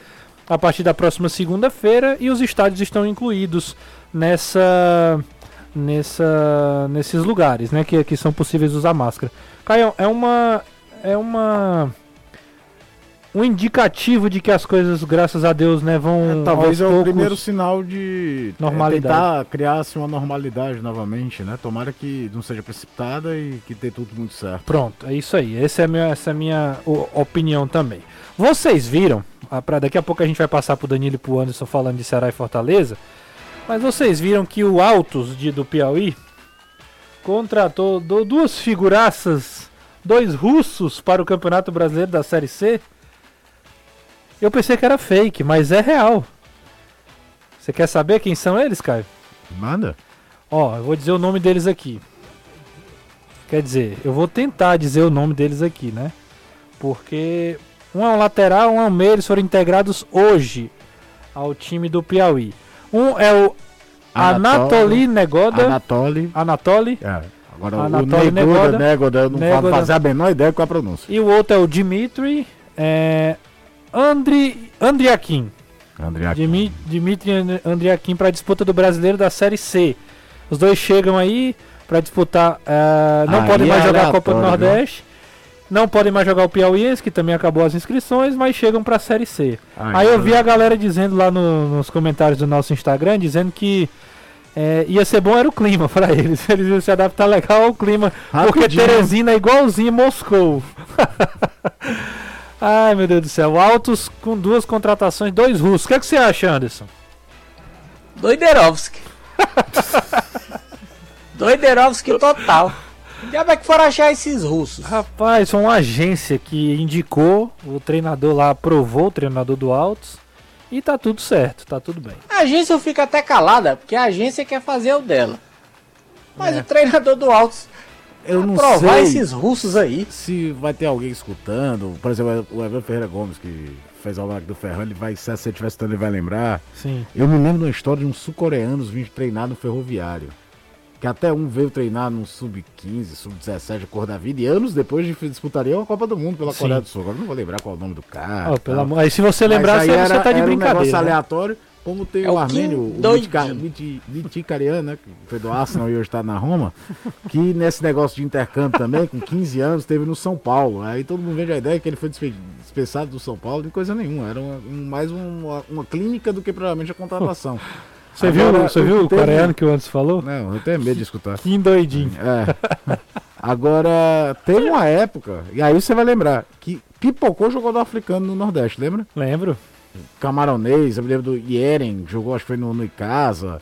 Speaker 1: a partir da próxima segunda-feira e os estádios estão incluídos nessa, nessa, nesses lugares, né, que, que são possíveis usar máscara. Caio, é uma é uma um indicativo de que as coisas, graças a Deus, né, vão
Speaker 5: É, talvez é o primeiro sinal de é,
Speaker 1: Normalidade.
Speaker 5: tentar criar-se uma normalidade novamente, né? Tomara que não seja precipitada e que dê tudo muito certo.
Speaker 1: Pronto, é isso aí. Essa é a minha, essa é a minha opinião também. Vocês viram? ah, pra- daqui a pouco a gente vai passar pro Danilo e pro Anderson falando de Ceará e Fortaleza. Mas vocês viram que o Altos de, do Piauí contratou duas figuraças, dois russos para o Campeonato Brasileiro da Série C? Eu pensei que era fake, mas é real. Você quer saber quem são eles, Caio?
Speaker 5: Manda.
Speaker 1: Ó, eu vou dizer o nome deles aqui. Quer dizer, eu vou tentar dizer o nome deles aqui, né? Porque um é um lateral, um é um meio, eles foram integrados hoje ao time do Piauí. Um é o Anatoly Negoda.
Speaker 5: Anatoly.
Speaker 1: Anatoly.
Speaker 5: É. Agora
Speaker 1: Anatoly
Speaker 5: o Negoda,
Speaker 1: Negoda.
Speaker 5: Negoda, eu não
Speaker 1: Negoda.
Speaker 5: faço fazer a menor ideia com a pronúncia.
Speaker 1: E o outro é o Dimitri. É, Andri, Andriakin. Dimi- Dimitri And- Andriakin para a disputa do Brasileiro da Série C. Os dois chegam aí para disputar. eh, não
Speaker 5: Aí
Speaker 1: podem mais
Speaker 5: é
Speaker 1: jogar a Copa do
Speaker 5: aleatório, né?
Speaker 1: Nordeste. Não podem mais jogar o Piauiense, que também acabou as inscrições, mas chegam para a Série C. Aí eu vi a galera dizendo lá no- nos comentários do nosso Instagram, dizendo que eh, ia ser bom era o clima para eles. Eles iam se adaptar legal ao clima. Porque
Speaker 5: Rapidinho.
Speaker 1: Teresina é igualzinho Moscou. Ai meu Deus do céu. Altos com duas contratações, dois russos. O que, é que você acha, Anderson?
Speaker 3: Doiderovski. Doiderovski total. Onde é que foram achar esses russos?
Speaker 1: Rapaz, foi uma agência que indicou, o treinador lá aprovou, o treinador do Altos. E tá tudo certo, tá tudo bem.
Speaker 3: A agência fica até calada, porque a agência quer fazer o dela. Mas
Speaker 1: É.
Speaker 3: o treinador do Altos
Speaker 5: Eu não
Speaker 3: provar
Speaker 5: sei
Speaker 3: esses russos aí.
Speaker 5: se vai ter alguém escutando. Por exemplo, o Evandro Ferreira Gomes, que fez o Almanac do Ferrão, ele vai, se você estiver escutando, ele vai lembrar.
Speaker 1: Sim.
Speaker 5: Eu me lembro de uma história de uns sul-coreanos vindo treinar no ferroviário. Que até um veio treinar no sub-15, sub-17 cor da vida, e anos depois de- disputaria uma Copa do Mundo pela
Speaker 1: Sim.
Speaker 5: Coreia do Sul. Agora eu não vou lembrar qual é o nome do cara. E
Speaker 1: pelo amor... Aí se você lembrar,
Speaker 5: aí
Speaker 1: você,
Speaker 5: era,
Speaker 1: você tá de
Speaker 5: era um negócio
Speaker 1: brincadeira. né?
Speaker 5: aleatório, como tem
Speaker 3: É
Speaker 5: o
Speaker 3: o
Speaker 5: Armênio, o Miti né? Que foi do Arsenal e hoje tá na Roma. Que nesse negócio de intercâmbio também, com 15 anos, teve no São Paulo. Aí todo mundo vende a ideia que ele foi dispensado do São Paulo, de coisa nenhuma. Era uma- um- mais uma, uma clínica do que provavelmente a contratação.
Speaker 1: Você viu, você viu o coreano que o Anderson falou?
Speaker 5: Não, eu tenho medo de escutar.
Speaker 1: Que doidinho.
Speaker 5: É. Agora, teve uma época, e aí você vai lembrar, que Pipocou jogou do africano no Nordeste, lembra?
Speaker 1: Lembro.
Speaker 5: Camaronês, eu me lembro do Ieren, jogou acho que foi no, no Icasa.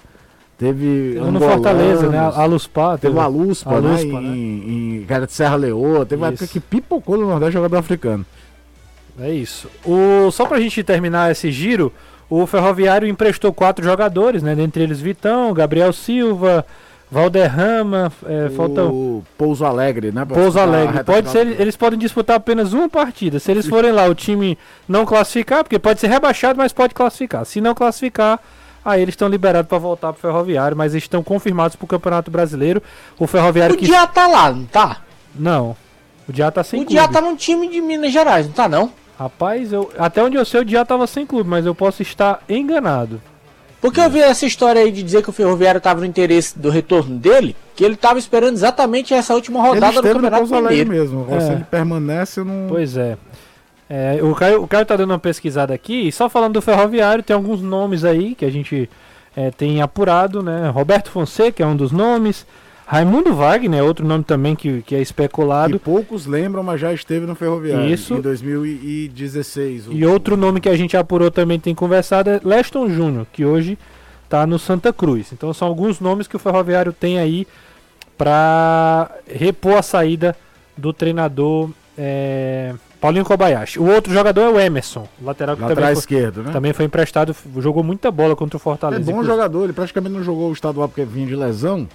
Speaker 5: Teve.
Speaker 1: No Fortaleza, né? A Luspá.
Speaker 5: Teve Aluspa,
Speaker 1: a
Speaker 5: né?
Speaker 1: Luspa,
Speaker 5: em,
Speaker 1: né?
Speaker 5: em, em- era de Serra Leoa. Teve uma
Speaker 1: Isso.
Speaker 5: época que pipocou no Nordeste jogador africano.
Speaker 1: É isso. O, só pra gente terminar esse giro, o Ferroviário emprestou quatro jogadores, né? Dentre eles Vitão, Gabriel Silva, Valderrama, é, falta
Speaker 5: o Pouso Alegre, né?
Speaker 1: Pouso Alegre. Pode ser, eles podem disputar apenas uma partida. Se eles forem lá, o time não classificar, porque pode ser rebaixado, mas pode classificar. Se não classificar, aí eles estão liberados para voltar pro Ferroviário, mas eles estão confirmados pro Campeonato Brasileiro. O Ferroviário
Speaker 3: O
Speaker 1: que
Speaker 3: Diá tá lá, não tá?
Speaker 1: não. O Diá tá sem
Speaker 3: o Diá
Speaker 1: clube.
Speaker 3: tá num time de Minas Gerais, não tá não?
Speaker 1: Rapaz, eu, até onde eu sei, o Diá tava sem clube, mas eu posso estar enganado.
Speaker 3: Porque eu vi essa história aí de dizer que o Ferroviário tava no interesse do retorno dele, que ele tava esperando exatamente essa última rodada do Campeonato Mineiro.
Speaker 5: mesmo.
Speaker 1: É.
Speaker 5: Se ele permanece, não.
Speaker 1: Pois é. É, o, Caio, o Caio tá dando uma pesquisada aqui, e só falando do Ferroviário, tem alguns nomes aí que a gente é, tem apurado, né? Roberto Fonseca é um dos nomes. Raimundo Wagner é outro nome também que, que é
Speaker 5: Que
Speaker 1: especulado.
Speaker 5: poucos lembram, mas já esteve no Ferroviário.
Speaker 1: Isso.
Speaker 5: Em 2016. o-
Speaker 1: E outro nome que a gente apurou também tem conversado é Leston Júnior, que hoje tá no Santa Cruz. Então são alguns nomes que o Ferroviário tem aí para repor a saída do treinador é, Paulinho Kobayashi. O outro jogador é o Emerson, lateral que também foi,
Speaker 5: esquerdo, né?
Speaker 1: também foi emprestado, jogou muita bola contra o
Speaker 5: É
Speaker 1: Fortaleza.
Speaker 5: bom
Speaker 1: inclusive.
Speaker 5: jogador, ele praticamente não jogou o estadual porque vinha de lesão.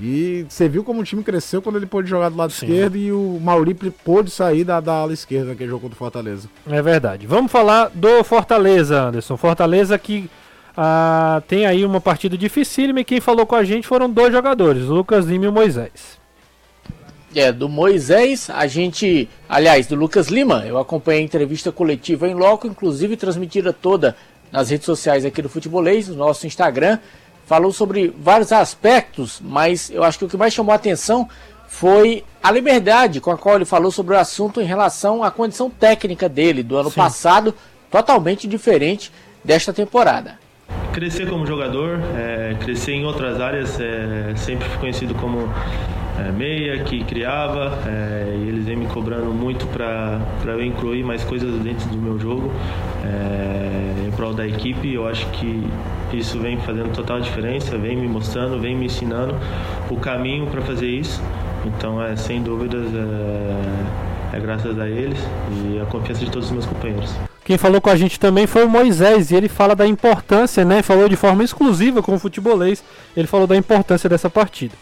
Speaker 5: E você viu como o time cresceu quando ele pôde jogar do lado
Speaker 1: Sim.
Speaker 5: esquerdo e o Mauripe pôde sair da, da ala esquerda naquele jogo contra o Fortaleza.
Speaker 1: É verdade. Vamos falar do Fortaleza, Anderson. Fortaleza que ah, tem aí uma partida dificílima e quem falou com a gente foram dois jogadores, o Lucas Lima e o Moisés.
Speaker 3: É, do Moisés, a gente. Aliás, do Lucas Lima, eu acompanhei a entrevista coletiva em loco, inclusive transmitida toda nas redes sociais aqui do Futebolês, no nosso Instagram. Falou sobre vários aspectos, mas eu acho que o que mais chamou a atenção foi a liberdade com a qual ele falou sobre o assunto em relação à condição técnica dele do ano
Speaker 1: Sim.
Speaker 3: passado, totalmente diferente desta temporada.
Speaker 6: Crescer como jogador, é, crescer em outras áreas, é, sempre fui conhecido como é, meia, que criava, é, e eles vêm me cobrando muito para eu incluir mais coisas dentro do meu jogo, é, em prol da equipe. Eu acho que isso vem fazendo total diferença, vem me mostrando, vem me ensinando o caminho para fazer isso. Então, é, sem dúvidas, é, é graças a eles e a confiança de todos os meus companheiros.
Speaker 1: Quem falou com a gente também foi o Moisés e ele fala da importância, né? Falou de forma exclusiva com o futebolês. Ele falou da importância dessa partida.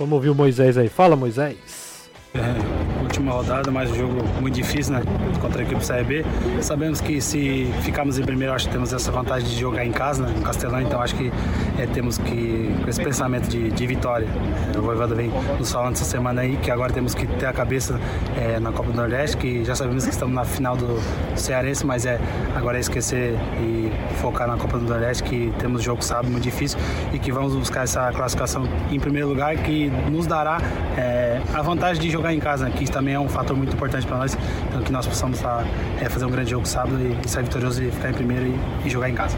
Speaker 1: Vamos ouvir o Moisés aí. Fala, Moisés.
Speaker 7: É, última rodada, mais um jogo muito difícil, né? Contra a equipe do CRB. Sabemos que se ficarmos em primeiro, acho que temos essa vantagem de jogar em casa, né? No Castelão, então acho que é, temos que, com esse pensamento de, de vitória. É, o Voivoda vem nos falando essa semana aí que agora temos que ter a cabeça é, na Copa do Nordeste, que já sabemos que estamos na final do Cearense, mas é agora é esquecer e focar na Copa do Nordeste, que temos jogo sábado muito difícil e que vamos buscar essa classificação em primeiro lugar, que nos dará é, a vantagem de jogar em casa, né, que isso também é um fator muito importante para nós, então que nós possamos tá, é, fazer um grande jogo sábado e, e sair vitorioso e ficar em primeiro e, e jogar em casa.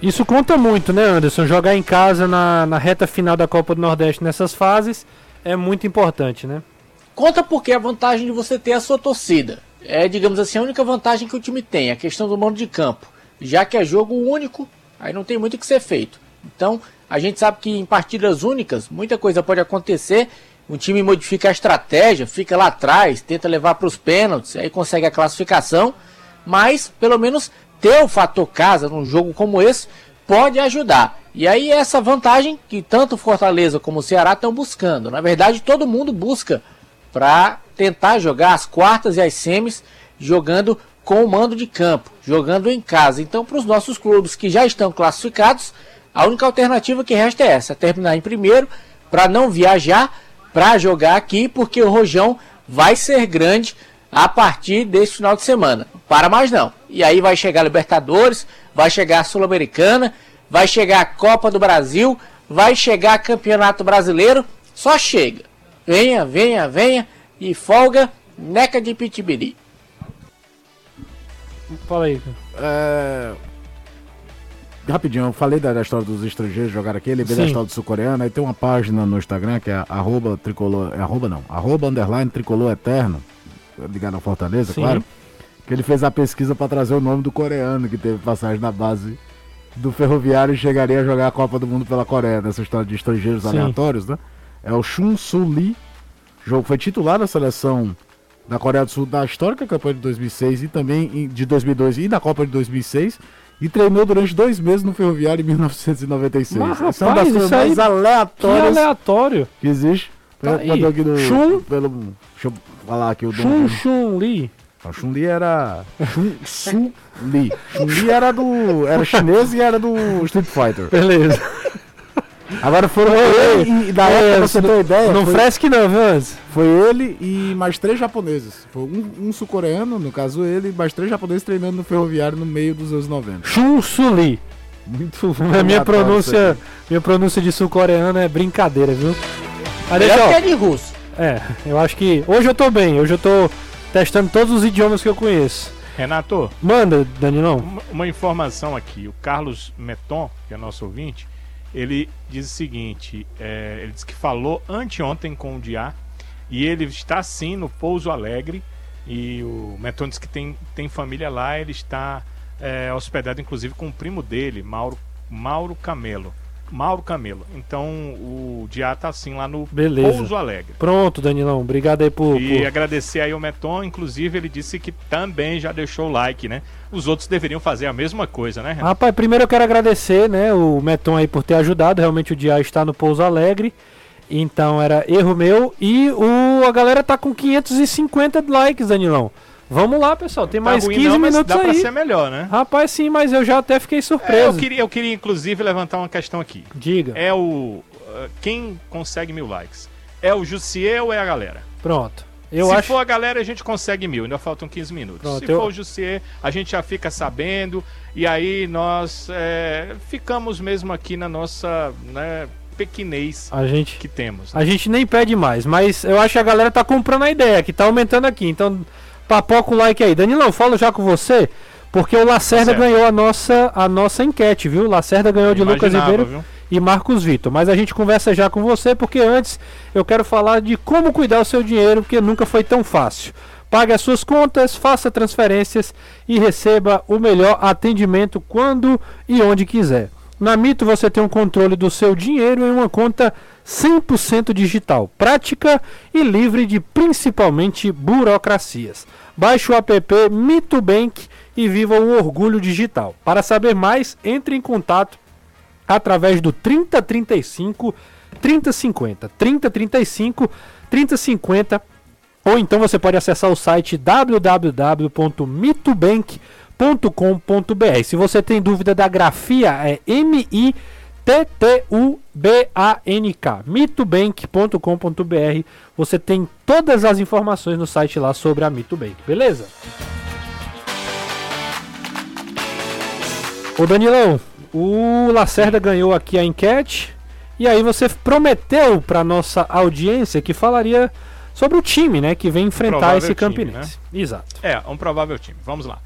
Speaker 1: Isso conta muito, né, Anderson? Jogar em casa na, na reta final da Copa do Nordeste nessas fases é muito importante, né?
Speaker 3: Conta porque a vantagem de você ter a sua torcida. É, digamos assim, a única vantagem que o time tem, a questão do mando de campo. Já que é jogo único, aí não tem muito o que ser feito. Então, a gente sabe que em partidas únicas, muita coisa pode acontecer. O time modifica a estratégia, fica lá atrás, tenta levar para os pênaltis, aí consegue a classificação. Mas, pelo menos, ter o fator casa num jogo como esse pode ajudar. E aí essa vantagem que tanto Fortaleza como o Ceará estão buscando. Na verdade, todo mundo busca para tentar jogar as quartas e as semis jogando com o mando de campo, jogando em casa. Então, para os nossos clubes que já estão classificados, a única alternativa que resta é essa: terminar em primeiro, para não viajar, para jogar aqui, porque o Rojão vai ser grande a partir desse final de semana. Para mais não. E aí vai chegar a Libertadores, vai chegar a Sul-Americana, vai chegar a Copa do Brasil, vai chegar Campeonato Brasileiro. Só chega. Venha, venha, venha e folga neca de pitibiri.
Speaker 1: Fala aí.
Speaker 5: É... Rapidinho, eu falei da, da história dos estrangeiros jogar aqui, lembrei da
Speaker 1: Sim.
Speaker 5: história do sul-coreano, aí tem uma página no Instagram que é arroba tricolor, é arroba não, arroba underline tricolor eterno, ligado ao Fortaleza,
Speaker 1: Sim.
Speaker 5: claro, que ele fez a pesquisa para trazer o nome do coreano que teve passagem na base do Ferroviário e chegaria a jogar a Copa do Mundo pela Coreia, nessa história de estrangeiros
Speaker 1: Sim.
Speaker 5: aleatórios, né? É o Chun Soo Lee, jogo foi titular da seleção da Coreia do Sul da histórica campanha de 2006 e também de 2002 e da Copa de 2006 e treinou durante dois meses no Ferroviário em 1996.
Speaker 1: Mas,
Speaker 5: é uma das
Speaker 1: rapaz,
Speaker 5: coisas
Speaker 1: isso aí-
Speaker 5: mais
Speaker 1: Que
Speaker 5: aleatórias
Speaker 1: aleatório.
Speaker 5: que existe.
Speaker 1: Tá
Speaker 5: aqui no,
Speaker 1: Chun-
Speaker 5: pelo, deixa eu falar aqui o
Speaker 1: Chun
Speaker 5: nome.
Speaker 1: Chun Li.
Speaker 5: O Chun Li era Chun Li. Chun Li era do era chinês e era do Street Fighter.
Speaker 1: Beleza.
Speaker 5: Agora foram ele e da
Speaker 1: É,
Speaker 5: época, você ter uma ideia,
Speaker 1: Não
Speaker 5: foi,
Speaker 1: fresque não, viu,
Speaker 5: foi ele e mais três japoneses. Foi um, um sul-coreano, no caso ele, e mais três japoneses treinando no ferroviário no meio dos anos 90.
Speaker 1: Chun Suli.
Speaker 5: Muito
Speaker 1: A minha pronúncia, minha pronúncia de sul-coreano é brincadeira, viu? Mas deixa,
Speaker 3: que
Speaker 1: ó,
Speaker 3: é de russo.
Speaker 1: é, eu acho que hoje eu tô bem, hoje eu tô testando todos os idiomas que eu conheço.
Speaker 2: Renato,
Speaker 1: Manda, Danilão.
Speaker 2: uma, uma informação aqui. O Carlos Meton, que é nosso ouvinte, ele diz o seguinte: é, ele disse que falou anteontem com o Diá e ele está sim no Pouso Alegre. E o Meton diz que tem, tem família lá, ele está é, hospedado inclusive com o primo dele, Mauro, Mauro Camelo. Mauro Camelo. Então o Diá tá assim lá no
Speaker 1: Beleza.
Speaker 2: Pouso Alegre.
Speaker 1: Pronto, Danilão. Obrigado aí por.
Speaker 2: E
Speaker 1: por-
Speaker 2: agradecer aí o Meton, inclusive ele disse que também já deixou o like, né? Os outros deveriam fazer a mesma coisa, né, Renan?
Speaker 1: Rapaz, primeiro eu quero agradecer, né, o Meton aí por ter ajudado. Realmente o dia está no Pouso Alegre. Então era erro meu. E o, a galera tá com 550 likes, Danilão. Vamos lá, pessoal. Tem mais
Speaker 2: Tá ruim
Speaker 1: 15
Speaker 2: não, mas
Speaker 1: minutos
Speaker 2: dá pra
Speaker 1: aí.
Speaker 2: ser melhor, né?
Speaker 1: Rapaz, sim, mas eu já até fiquei
Speaker 2: É,
Speaker 1: surpreso.
Speaker 2: eu, queria, eu queria, inclusive, levantar uma questão aqui.
Speaker 1: Diga.
Speaker 2: É o. uh, quem consegue mil likes? É o Jussier ou é a galera?
Speaker 1: Pronto. Eu
Speaker 2: Se
Speaker 1: acho.
Speaker 2: for a galera, a gente consegue mil, ainda faltam 15 minutos.
Speaker 1: Pronto,
Speaker 2: Se
Speaker 1: eu-
Speaker 2: for o Jussier, a gente já fica sabendo, e aí nós é, ficamos mesmo aqui na nossa né, pequenez
Speaker 1: A gente.
Speaker 2: que temos. né?
Speaker 1: A gente nem pede mais, mas eu acho que a galera tá comprando a ideia, que tá aumentando aqui. Então, papoca o like aí. Danilão, eu falo já com você, porque o Lacerda
Speaker 2: Certo.
Speaker 1: ganhou a nossa, a nossa enquete, viu? O Lacerda ganhou de Lucas Ribeiro
Speaker 2: viu?
Speaker 1: e Marcos Vitor. Mas a gente conversa já com você, porque antes eu quero falar de como cuidar o seu dinheiro, porque nunca foi tão fácil. Pague as suas contas, faça transferências e receba o melhor atendimento quando e onde quiser. Na Mito você tem um controle do seu dinheiro em uma conta 100% digital, prática e livre de principalmente burocracias. Baixe o app Mito Bank e viva o orgulho digital. Para saber mais, entre em contato através do 3035 3050 3035 3050 ou então você pode acessar o site www.mitobank.com.br. Se você tem dúvida da grafia, é M I T T U B A N K, mitobank.com.br. Você tem todas as informações no site lá sobre a Mitobank, beleza? Ô Danilão, o Lacerda ganhou aqui a enquete e aí você prometeu para nossa audiência que falaria sobre o time, né, que vem enfrentar
Speaker 2: Provável
Speaker 1: esse
Speaker 2: time,
Speaker 1: Campinense. Exato.
Speaker 2: É, um provável time. Vamos lá.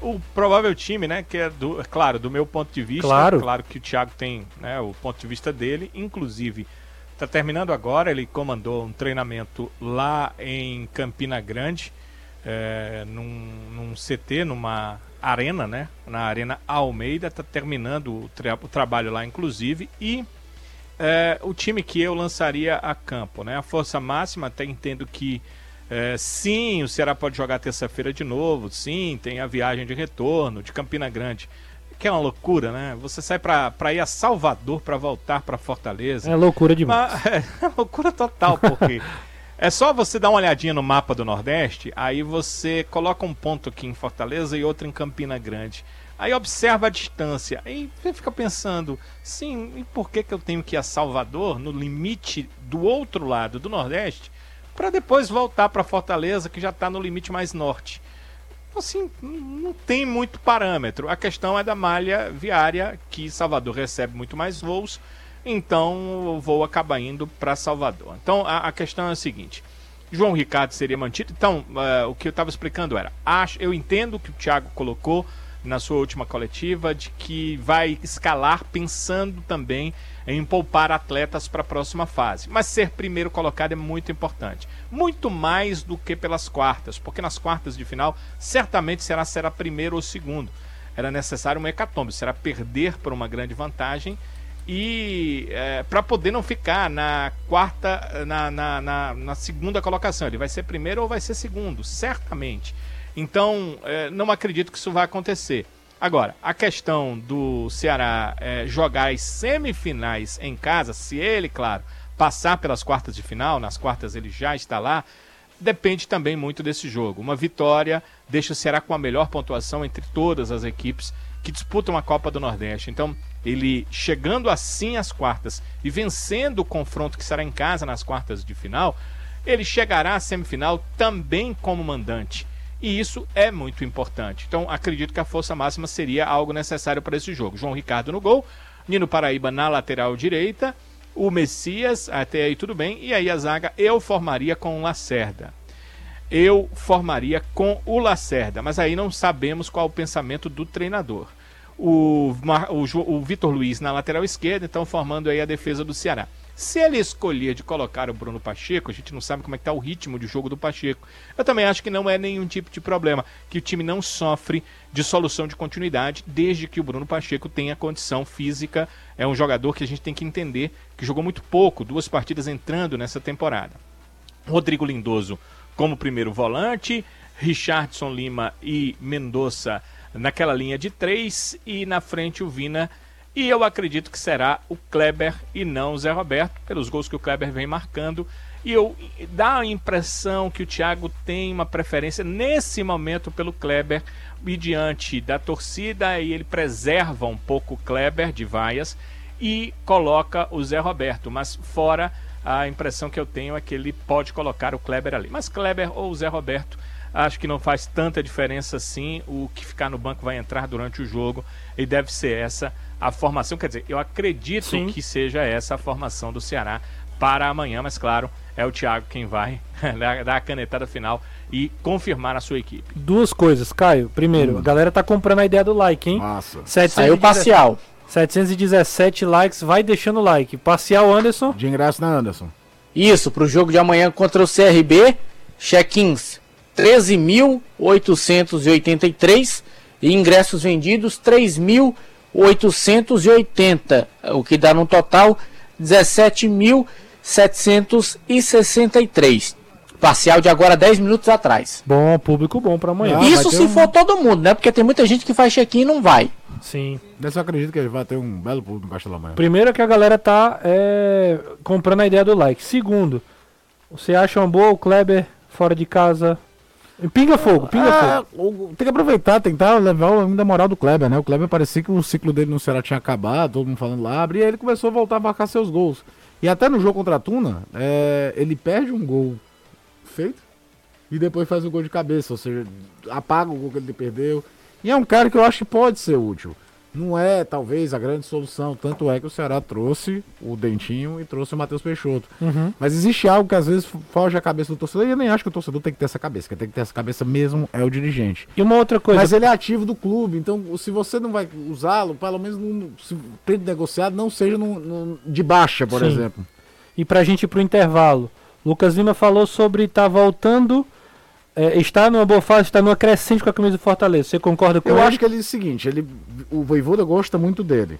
Speaker 2: O provável time, né, que é do, é claro, do meu ponto de vista,
Speaker 1: Claro.
Speaker 2: claro que o Thiago tem, né, o ponto de vista dele, inclusive tá terminando agora, ele comandou um treinamento lá em Campina Grande, é, num, num CT, numa arena, né, na Arena Almeida, tá terminando o, tra- o trabalho lá, inclusive, e é, o time que eu lançaria a campo, né? A força máxima, até entendo que é, sim, o Ceará pode jogar terça-feira de novo, sim, tem a viagem de retorno de Campina Grande, que é uma loucura, né? Você sai pra ir a Salvador pra voltar pra Fortaleza.
Speaker 1: É loucura demais.
Speaker 2: Mas, é loucura total, porque é só você dar uma olhadinha no mapa do Nordeste, aí você coloca um ponto aqui em Fortaleza e outro em Campina Grande. Aí observa a distância. Aí você fica pensando, sim, e por que, que eu tenho que ir a Salvador, no limite do outro lado do Nordeste, para depois voltar para Fortaleza, que já está no limite mais norte? Assim, não tem muito parâmetro. A questão é da malha viária, que Salvador recebe muito mais voos, então o voo acaba indo para Salvador. Então a, a questão é a seguinte: João Ricardo seria mantido. Então, eh, o que eu estava explicando era: acho, eu entendo o que o Thiago colocou na sua última coletiva, de que vai escalar pensando também em poupar atletas para a próxima fase. Mas ser primeiro colocado é muito importante. Muito mais do que pelas quartas, porque nas quartas de final certamente será, será primeiro ou segundo. Era necessário um hecatombe, será perder por uma grande vantagem e para poder não ficar na quarta, na, na, na, na segunda colocação. Ele vai ser primeiro ou vai ser segundo, certamente. Então, eh, não acredito que isso vai acontecer. Agora, a questão do Ceará eh, jogar as semifinais em casa, se ele, claro, passar pelas quartas de final, nas quartas ele já está lá, depende também muito desse jogo. Uma vitória deixa o Ceará com a melhor pontuação entre todas as equipes que disputam a Copa do Nordeste. Então, ele chegando assim às quartas e vencendo o confronto que será em casa nas quartas de final, ele chegará à semifinal também como mandante. E isso é muito importante. Então, acredito que a força máxima seria algo necessário para esse jogo. João Ricardo no gol, Nino Paraíba na lateral direita, o Messias, até aí tudo bem, e aí a zaga eu formaria com o Lacerda. Eu formaria com o Lacerda, mas aí não sabemos qual o pensamento do treinador. O, o, o Vitor Luiz na lateral esquerda, então formando aí a defesa do Ceará. Se ele escolher de colocar o Bruno Pacheco, a gente não sabe como é que tá o ritmo de jogo do Pacheco. Eu também acho que não é nenhum tipo de problema, que o time não sofre de solução de continuidade, desde que o Bruno Pacheco tenha condição física. É um jogador que a gente tem que entender que jogou muito pouco, duas partidas entrando nessa temporada. Rodrigo Lindoso como primeiro volante, Richardson Lima e Mendonça naquela linha de três e na frente o Vina. E eu acredito que será o Kleber e não o Zé Roberto, pelos gols que o Kleber vem marcando. E eu dá a impressão que o Thiago tem uma preferência nesse momento pelo Kleber e diante da torcida e ele preserva um pouco o Kleber de vaias e coloca o Zé Roberto, mas fora a impressão que eu tenho é que ele pode colocar o Kleber ali. Mas Kleber ou Zé Roberto, acho que não faz tanta diferença assim. O que ficar no banco vai entrar durante o jogo e deve ser essa a formação. Quer dizer, eu acredito Sim. que seja essa a formação do Ceará para amanhã, mas claro, é o Thiago quem vai dar a canetada final e confirmar a sua equipe.
Speaker 1: Duas coisas, Caio. Primeiro, hum. a galera tá comprando a ideia do like, hein?
Speaker 3: Massa. Saiu parcial.
Speaker 1: 717 likes, vai deixando o like. Parcial Anderson.
Speaker 5: De ingresso na Anderson.
Speaker 3: Isso, pro jogo de amanhã contra o CRB, check-ins 13.883 e ingressos vendidos 3.880, o que dá no total 17.763. Parcial de agora 10 minutos atrás.
Speaker 1: Bom, público bom para amanhã.
Speaker 3: Isso se um... for todo mundo, né? Porque tem muita gente que faz check-in e não vai.
Speaker 1: Sim.
Speaker 5: Eu só acredito que ele vai ter um belo público no Castelo Amanhã.
Speaker 1: Primeiro é que a galera tá é, comprando a ideia do like. Segundo, você acha uma boa o Kleber fora de casa? Pinga fogo, pinga é,
Speaker 5: fogo. Tem que aproveitar, tentar levar ainda a moral do Kleber, né? O Kleber parecia que o ciclo dele no Ceará tinha acabado, todo mundo falando lá, e aí ele começou a voltar a marcar seus gols. E até no jogo contra a Tuna, é, ele perde um gol feito e depois faz um gol de cabeça, ou seja, apaga o gol que ele perdeu. E é um cara que eu acho que pode ser útil. Não é, talvez, a grande solução. Tanto é que o Ceará trouxe o Dentinho e trouxe o Matheus Peixoto. Uhum. Mas existe algo que às vezes foge a cabeça do torcedor. E eu nem acho que o torcedor tem que ter essa cabeça. Quem tem que ter essa cabeça mesmo é o dirigente.
Speaker 1: E uma outra coisa.
Speaker 5: Mas ele é ativo do clube. Então, se você não vai usá-lo, pelo menos não, se negociado, não seja no, no, de baixa, por Sim. exemplo.
Speaker 1: E pra gente ir pro intervalo. Lucas Lima falou sobre estar tá voltando é, está numa boa fase, está numa crescente com a camisa do Fortaleza. Você concorda com
Speaker 5: Eu
Speaker 1: ele?
Speaker 5: acho que ele é o seguinte, ele, o Voivoda gosta muito dele.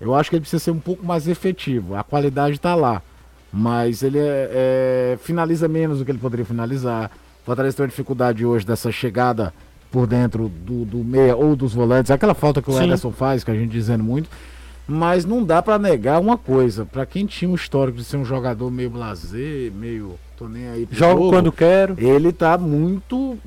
Speaker 5: Eu acho que ele precisa ser um pouco mais efetivo. A qualidade está lá. Mas ele é, é, finaliza menos do que ele poderia finalizar. O Fortaleza tem uma dificuldade hoje dessa chegada por dentro do, do meia ou dos volantes. Aquela falta que o Sim. Ederson faz, que a gente dizendo muito. Mas não dá para negar uma coisa. Para quem tinha um histórico de ser um jogador meio blazer, meio tô nem aí
Speaker 1: Jogo jogo, quando quero.
Speaker 5: Ele tá muito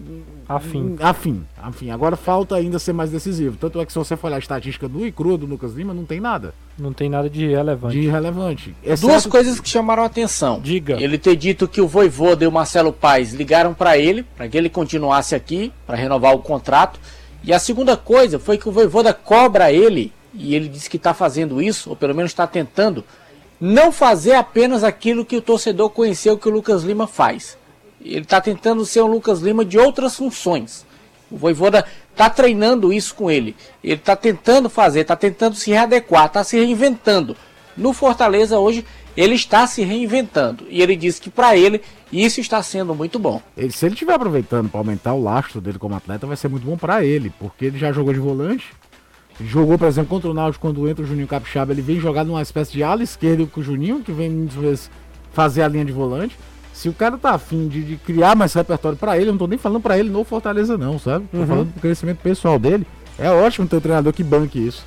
Speaker 5: afim. afim. Afim. Agora falta ainda ser mais decisivo. Tanto é que se você for olhar a estatística do Icru do Lucas Lima, não tem nada.
Speaker 1: Não tem nada de relevante.
Speaker 5: De relevante.
Speaker 3: Exceto... Duas coisas que chamaram a atenção.
Speaker 1: Diga.
Speaker 3: Ele ter dito que o Voivoda e o Marcelo Paes ligaram para ele, para que ele continuasse aqui, para renovar o contrato. E a segunda coisa foi que o Voivoda cobra ele, e ele disse que está fazendo isso, ou pelo menos está tentando, não fazer apenas aquilo que o torcedor conheceu que o Lucas Lima faz. Ele está tentando ser um Lucas Lima de outras funções. O Voivoda está treinando isso com ele. Ele está tentando fazer, está tentando se readequar, está se reinventando. No Fortaleza hoje ele está se reinventando e ele disse que para ele isso está sendo muito bom.
Speaker 5: Ele, se ele estiver aproveitando para aumentar o lastro dele como atleta, vai ser muito bom para ele, porque ele já jogou de volante, Jogou, por exemplo, contra o Náutico quando entra o Juninho Capixaba. Ele vem jogar numa espécie de ala esquerda com o Juninho, que vem muitas vezes fazer a linha de volante. Se o cara tá afim de, de criar mais repertório para ele, eu não tô nem falando para ele no Fortaleza, não, sabe? Tô uhum. falando do crescimento pessoal dele. É ótimo ter um treinador que banque isso.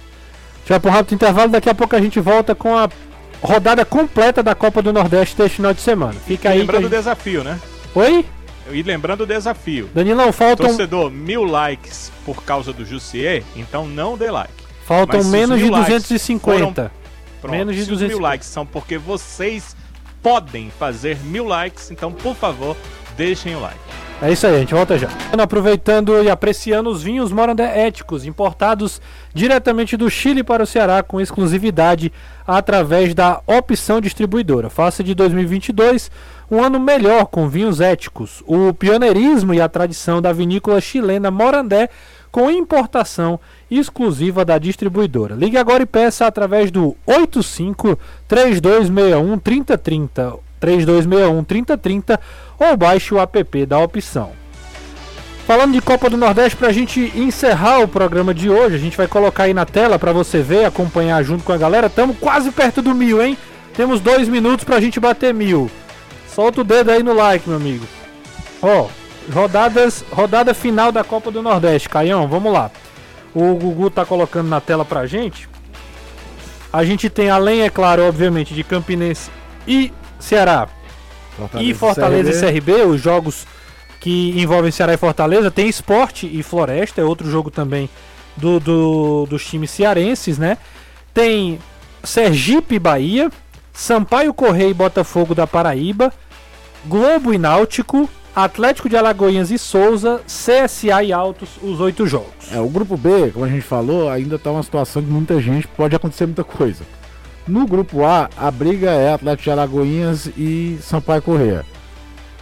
Speaker 1: Já por rápido intervalo, daqui a pouco a gente volta com a rodada completa da Copa do Nordeste deste final de semana. Fica aí.
Speaker 2: Lembrando
Speaker 1: o
Speaker 2: gente... desafio, né?
Speaker 1: Oi?
Speaker 2: E lembrando o desafio.
Speaker 1: Danilão, faltam.
Speaker 2: Torcedor, mil likes por causa do Jussier, então não dê like.
Speaker 1: Faltam Mas menos de 250. Foram...
Speaker 2: Pronto, menos de 250. mil likes são porque vocês podem fazer mil likes, então por favor, deixem o like.
Speaker 1: É isso aí, a gente volta já. Aproveitando e apreciando os vinhos Morandé éticos, importados diretamente do Chile para o Ceará com exclusividade através da opção distribuidora. Faça de 2022 um ano melhor com vinhos éticos, o pioneirismo e a tradição da vinícola chilena Morandé com importação exclusiva da distribuidora. Ligue agora e peça através do 85 3261 3030 3261 3030 ou baixe o app da opção. Falando de Copa do Nordeste, para a gente encerrar o programa de hoje, a gente vai colocar aí na tela para você ver, acompanhar junto com a galera. Estamos quase perto do mil, hein? Temos dois minutos para a gente bater mil. Solta o dedo aí no like, meu amigo. Ó, rodadas, rodada final da Copa do Nordeste, Caião, vamos lá. O Gugu tá colocando na tela pra gente. A gente tem, além, é claro, obviamente, de Campinense e Ceará
Speaker 5: Fortaleza
Speaker 1: e Fortaleza
Speaker 5: CRB.
Speaker 1: e CRB, os jogos que envolvem Ceará e Fortaleza. Tem Esporte e Floresta, é outro jogo também do, do- dos times cearenses, né? Tem Sergipe e Bahia, Sampaio Correia e Botafogo da Paraíba, Globo e Náutico, Atlético de Alagoinhas e Souza, CSA e Altos, os oito jogos.
Speaker 5: É, o grupo B, como a gente falou, ainda tá uma situação que muita gente pode acontecer muita coisa. No grupo A, a briga é Atlético de Alagoinhas e Sampaio Correia.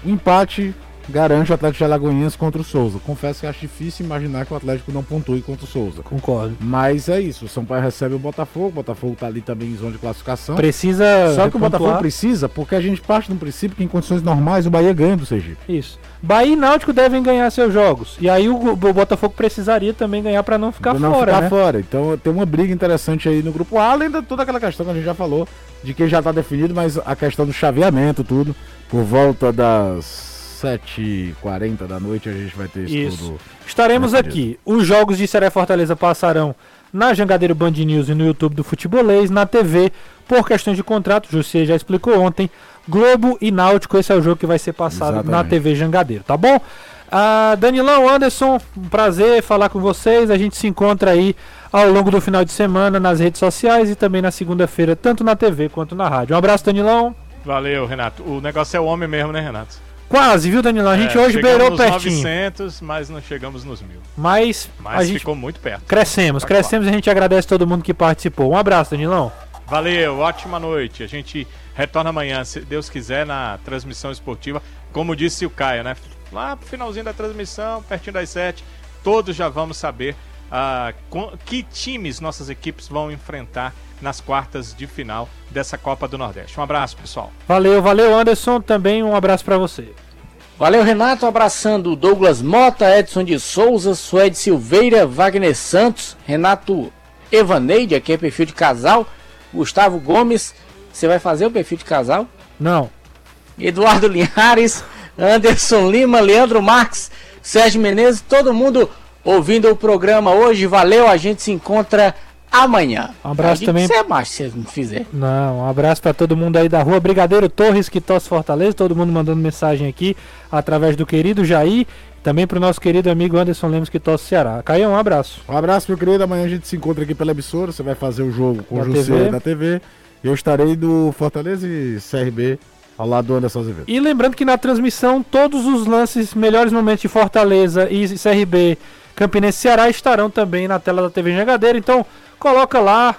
Speaker 5: O empate garante o Atlético de Alagoinhas contra o Souza. Confesso que acho difícil imaginar que o Atlético não pontue contra o Souza.
Speaker 1: Concordo.
Speaker 5: Mas é isso, o Sampaio recebe o Botafogo, o Botafogo tá ali também em zona de classificação.
Speaker 1: Precisa.
Speaker 5: Só que o
Speaker 1: pontuar.
Speaker 5: Botafogo precisa, porque a gente parte do princípio que em condições normais o Bahia ganha do Sergipe.
Speaker 1: Isso. Bahia e Náutico devem ganhar seus jogos. E aí o, o Botafogo precisaria também ganhar para não ficar
Speaker 5: Pra não
Speaker 1: fora,
Speaker 5: ficar
Speaker 1: né?
Speaker 5: fora. Então tem uma briga interessante aí no grupo A, além de toda aquela questão que a gente já falou, de que já tá definido, mas a questão do chaveamento, tudo, por volta das 7h40 da noite a gente vai ter isso,
Speaker 1: Isso.
Speaker 5: tudo.
Speaker 1: Estaremos aqui. Os jogos de Seré Fortaleza passarão na Jangadeiro Band News e no YouTube do Futebolês, na TV, por questões de contrato, José já explicou ontem. Globo e Náutico, esse é o jogo que vai ser passado na
Speaker 5: Exatamente.
Speaker 1: TV Jangadeiro, tá bom? Ah, Danilão, Anderson, um prazer falar com vocês. A gente se encontra aí ao longo do final de semana nas redes sociais e também na segunda-feira, tanto na TV quanto na rádio. Um abraço, Danilão.
Speaker 2: Valeu, Renato. O negócio é o homem mesmo, né, Renato?
Speaker 1: Quase, viu, Danilão? A gente
Speaker 2: É,
Speaker 1: hoje beirou
Speaker 2: nos
Speaker 1: pertinho.
Speaker 2: 900, mas não chegamos nos mil.
Speaker 1: Mas,
Speaker 2: Mas
Speaker 1: a gente
Speaker 2: ficou muito perto.
Speaker 1: crescemos,
Speaker 2: Tá
Speaker 1: crescemos e a gente agradece todo mundo que participou. Um abraço, Danilão.
Speaker 2: Valeu, ótima noite. A gente retorna amanhã, se Deus quiser, na transmissão esportiva. Como disse o Caio, né? Lá pro finalzinho da transmissão, pertinho das sete, todos já vamos saber ah, que times nossas equipes vão enfrentar nas quartas de final dessa Copa do Nordeste. Um abraço, pessoal.
Speaker 1: Valeu, valeu, Anderson. Também um abraço pra você.
Speaker 3: Valeu, Renato. Abraçando Douglas Mota, Edson de Souza, Suede Silveira, Wagner Santos, Renato Evaneide, aqui é perfil de casal, Gustavo Gomes. Você vai fazer o perfil de casal?
Speaker 1: Não.
Speaker 3: Eduardo Linhares, Anderson Lima, Leandro Marques, Sérgio Menezes, todo mundo ouvindo o programa hoje. Valeu, a gente se encontra amanhã.
Speaker 1: Um abraço também.
Speaker 3: Você é macho se não fizer.
Speaker 1: Não, um abraço pra todo mundo aí da rua Brigadeiro Torres, que torce Fortaleza. Todo mundo mandando mensagem aqui através do querido Jair. Também pro nosso querido amigo Anderson Lemos, que torce Ceará. Caio, um abraço.
Speaker 5: Um abraço, meu querido. Amanhã a gente se encontra aqui pela emissora. Você vai fazer o jogo com
Speaker 1: Da
Speaker 5: o José da TV. Eu estarei do Fortaleza e CRB ao lado do Anderson Azevedo.
Speaker 1: E lembrando que na transmissão, todos os lances, melhores momentos de Fortaleza e CRB, Campinense e Ceará estarão também na tela da TV Jangadeira. Então, coloca lá,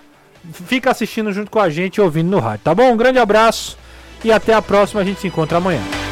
Speaker 1: fica assistindo junto com a gente ouvindo no rádio, tá bom? Um grande abraço e até a próxima. A gente se encontra amanhã.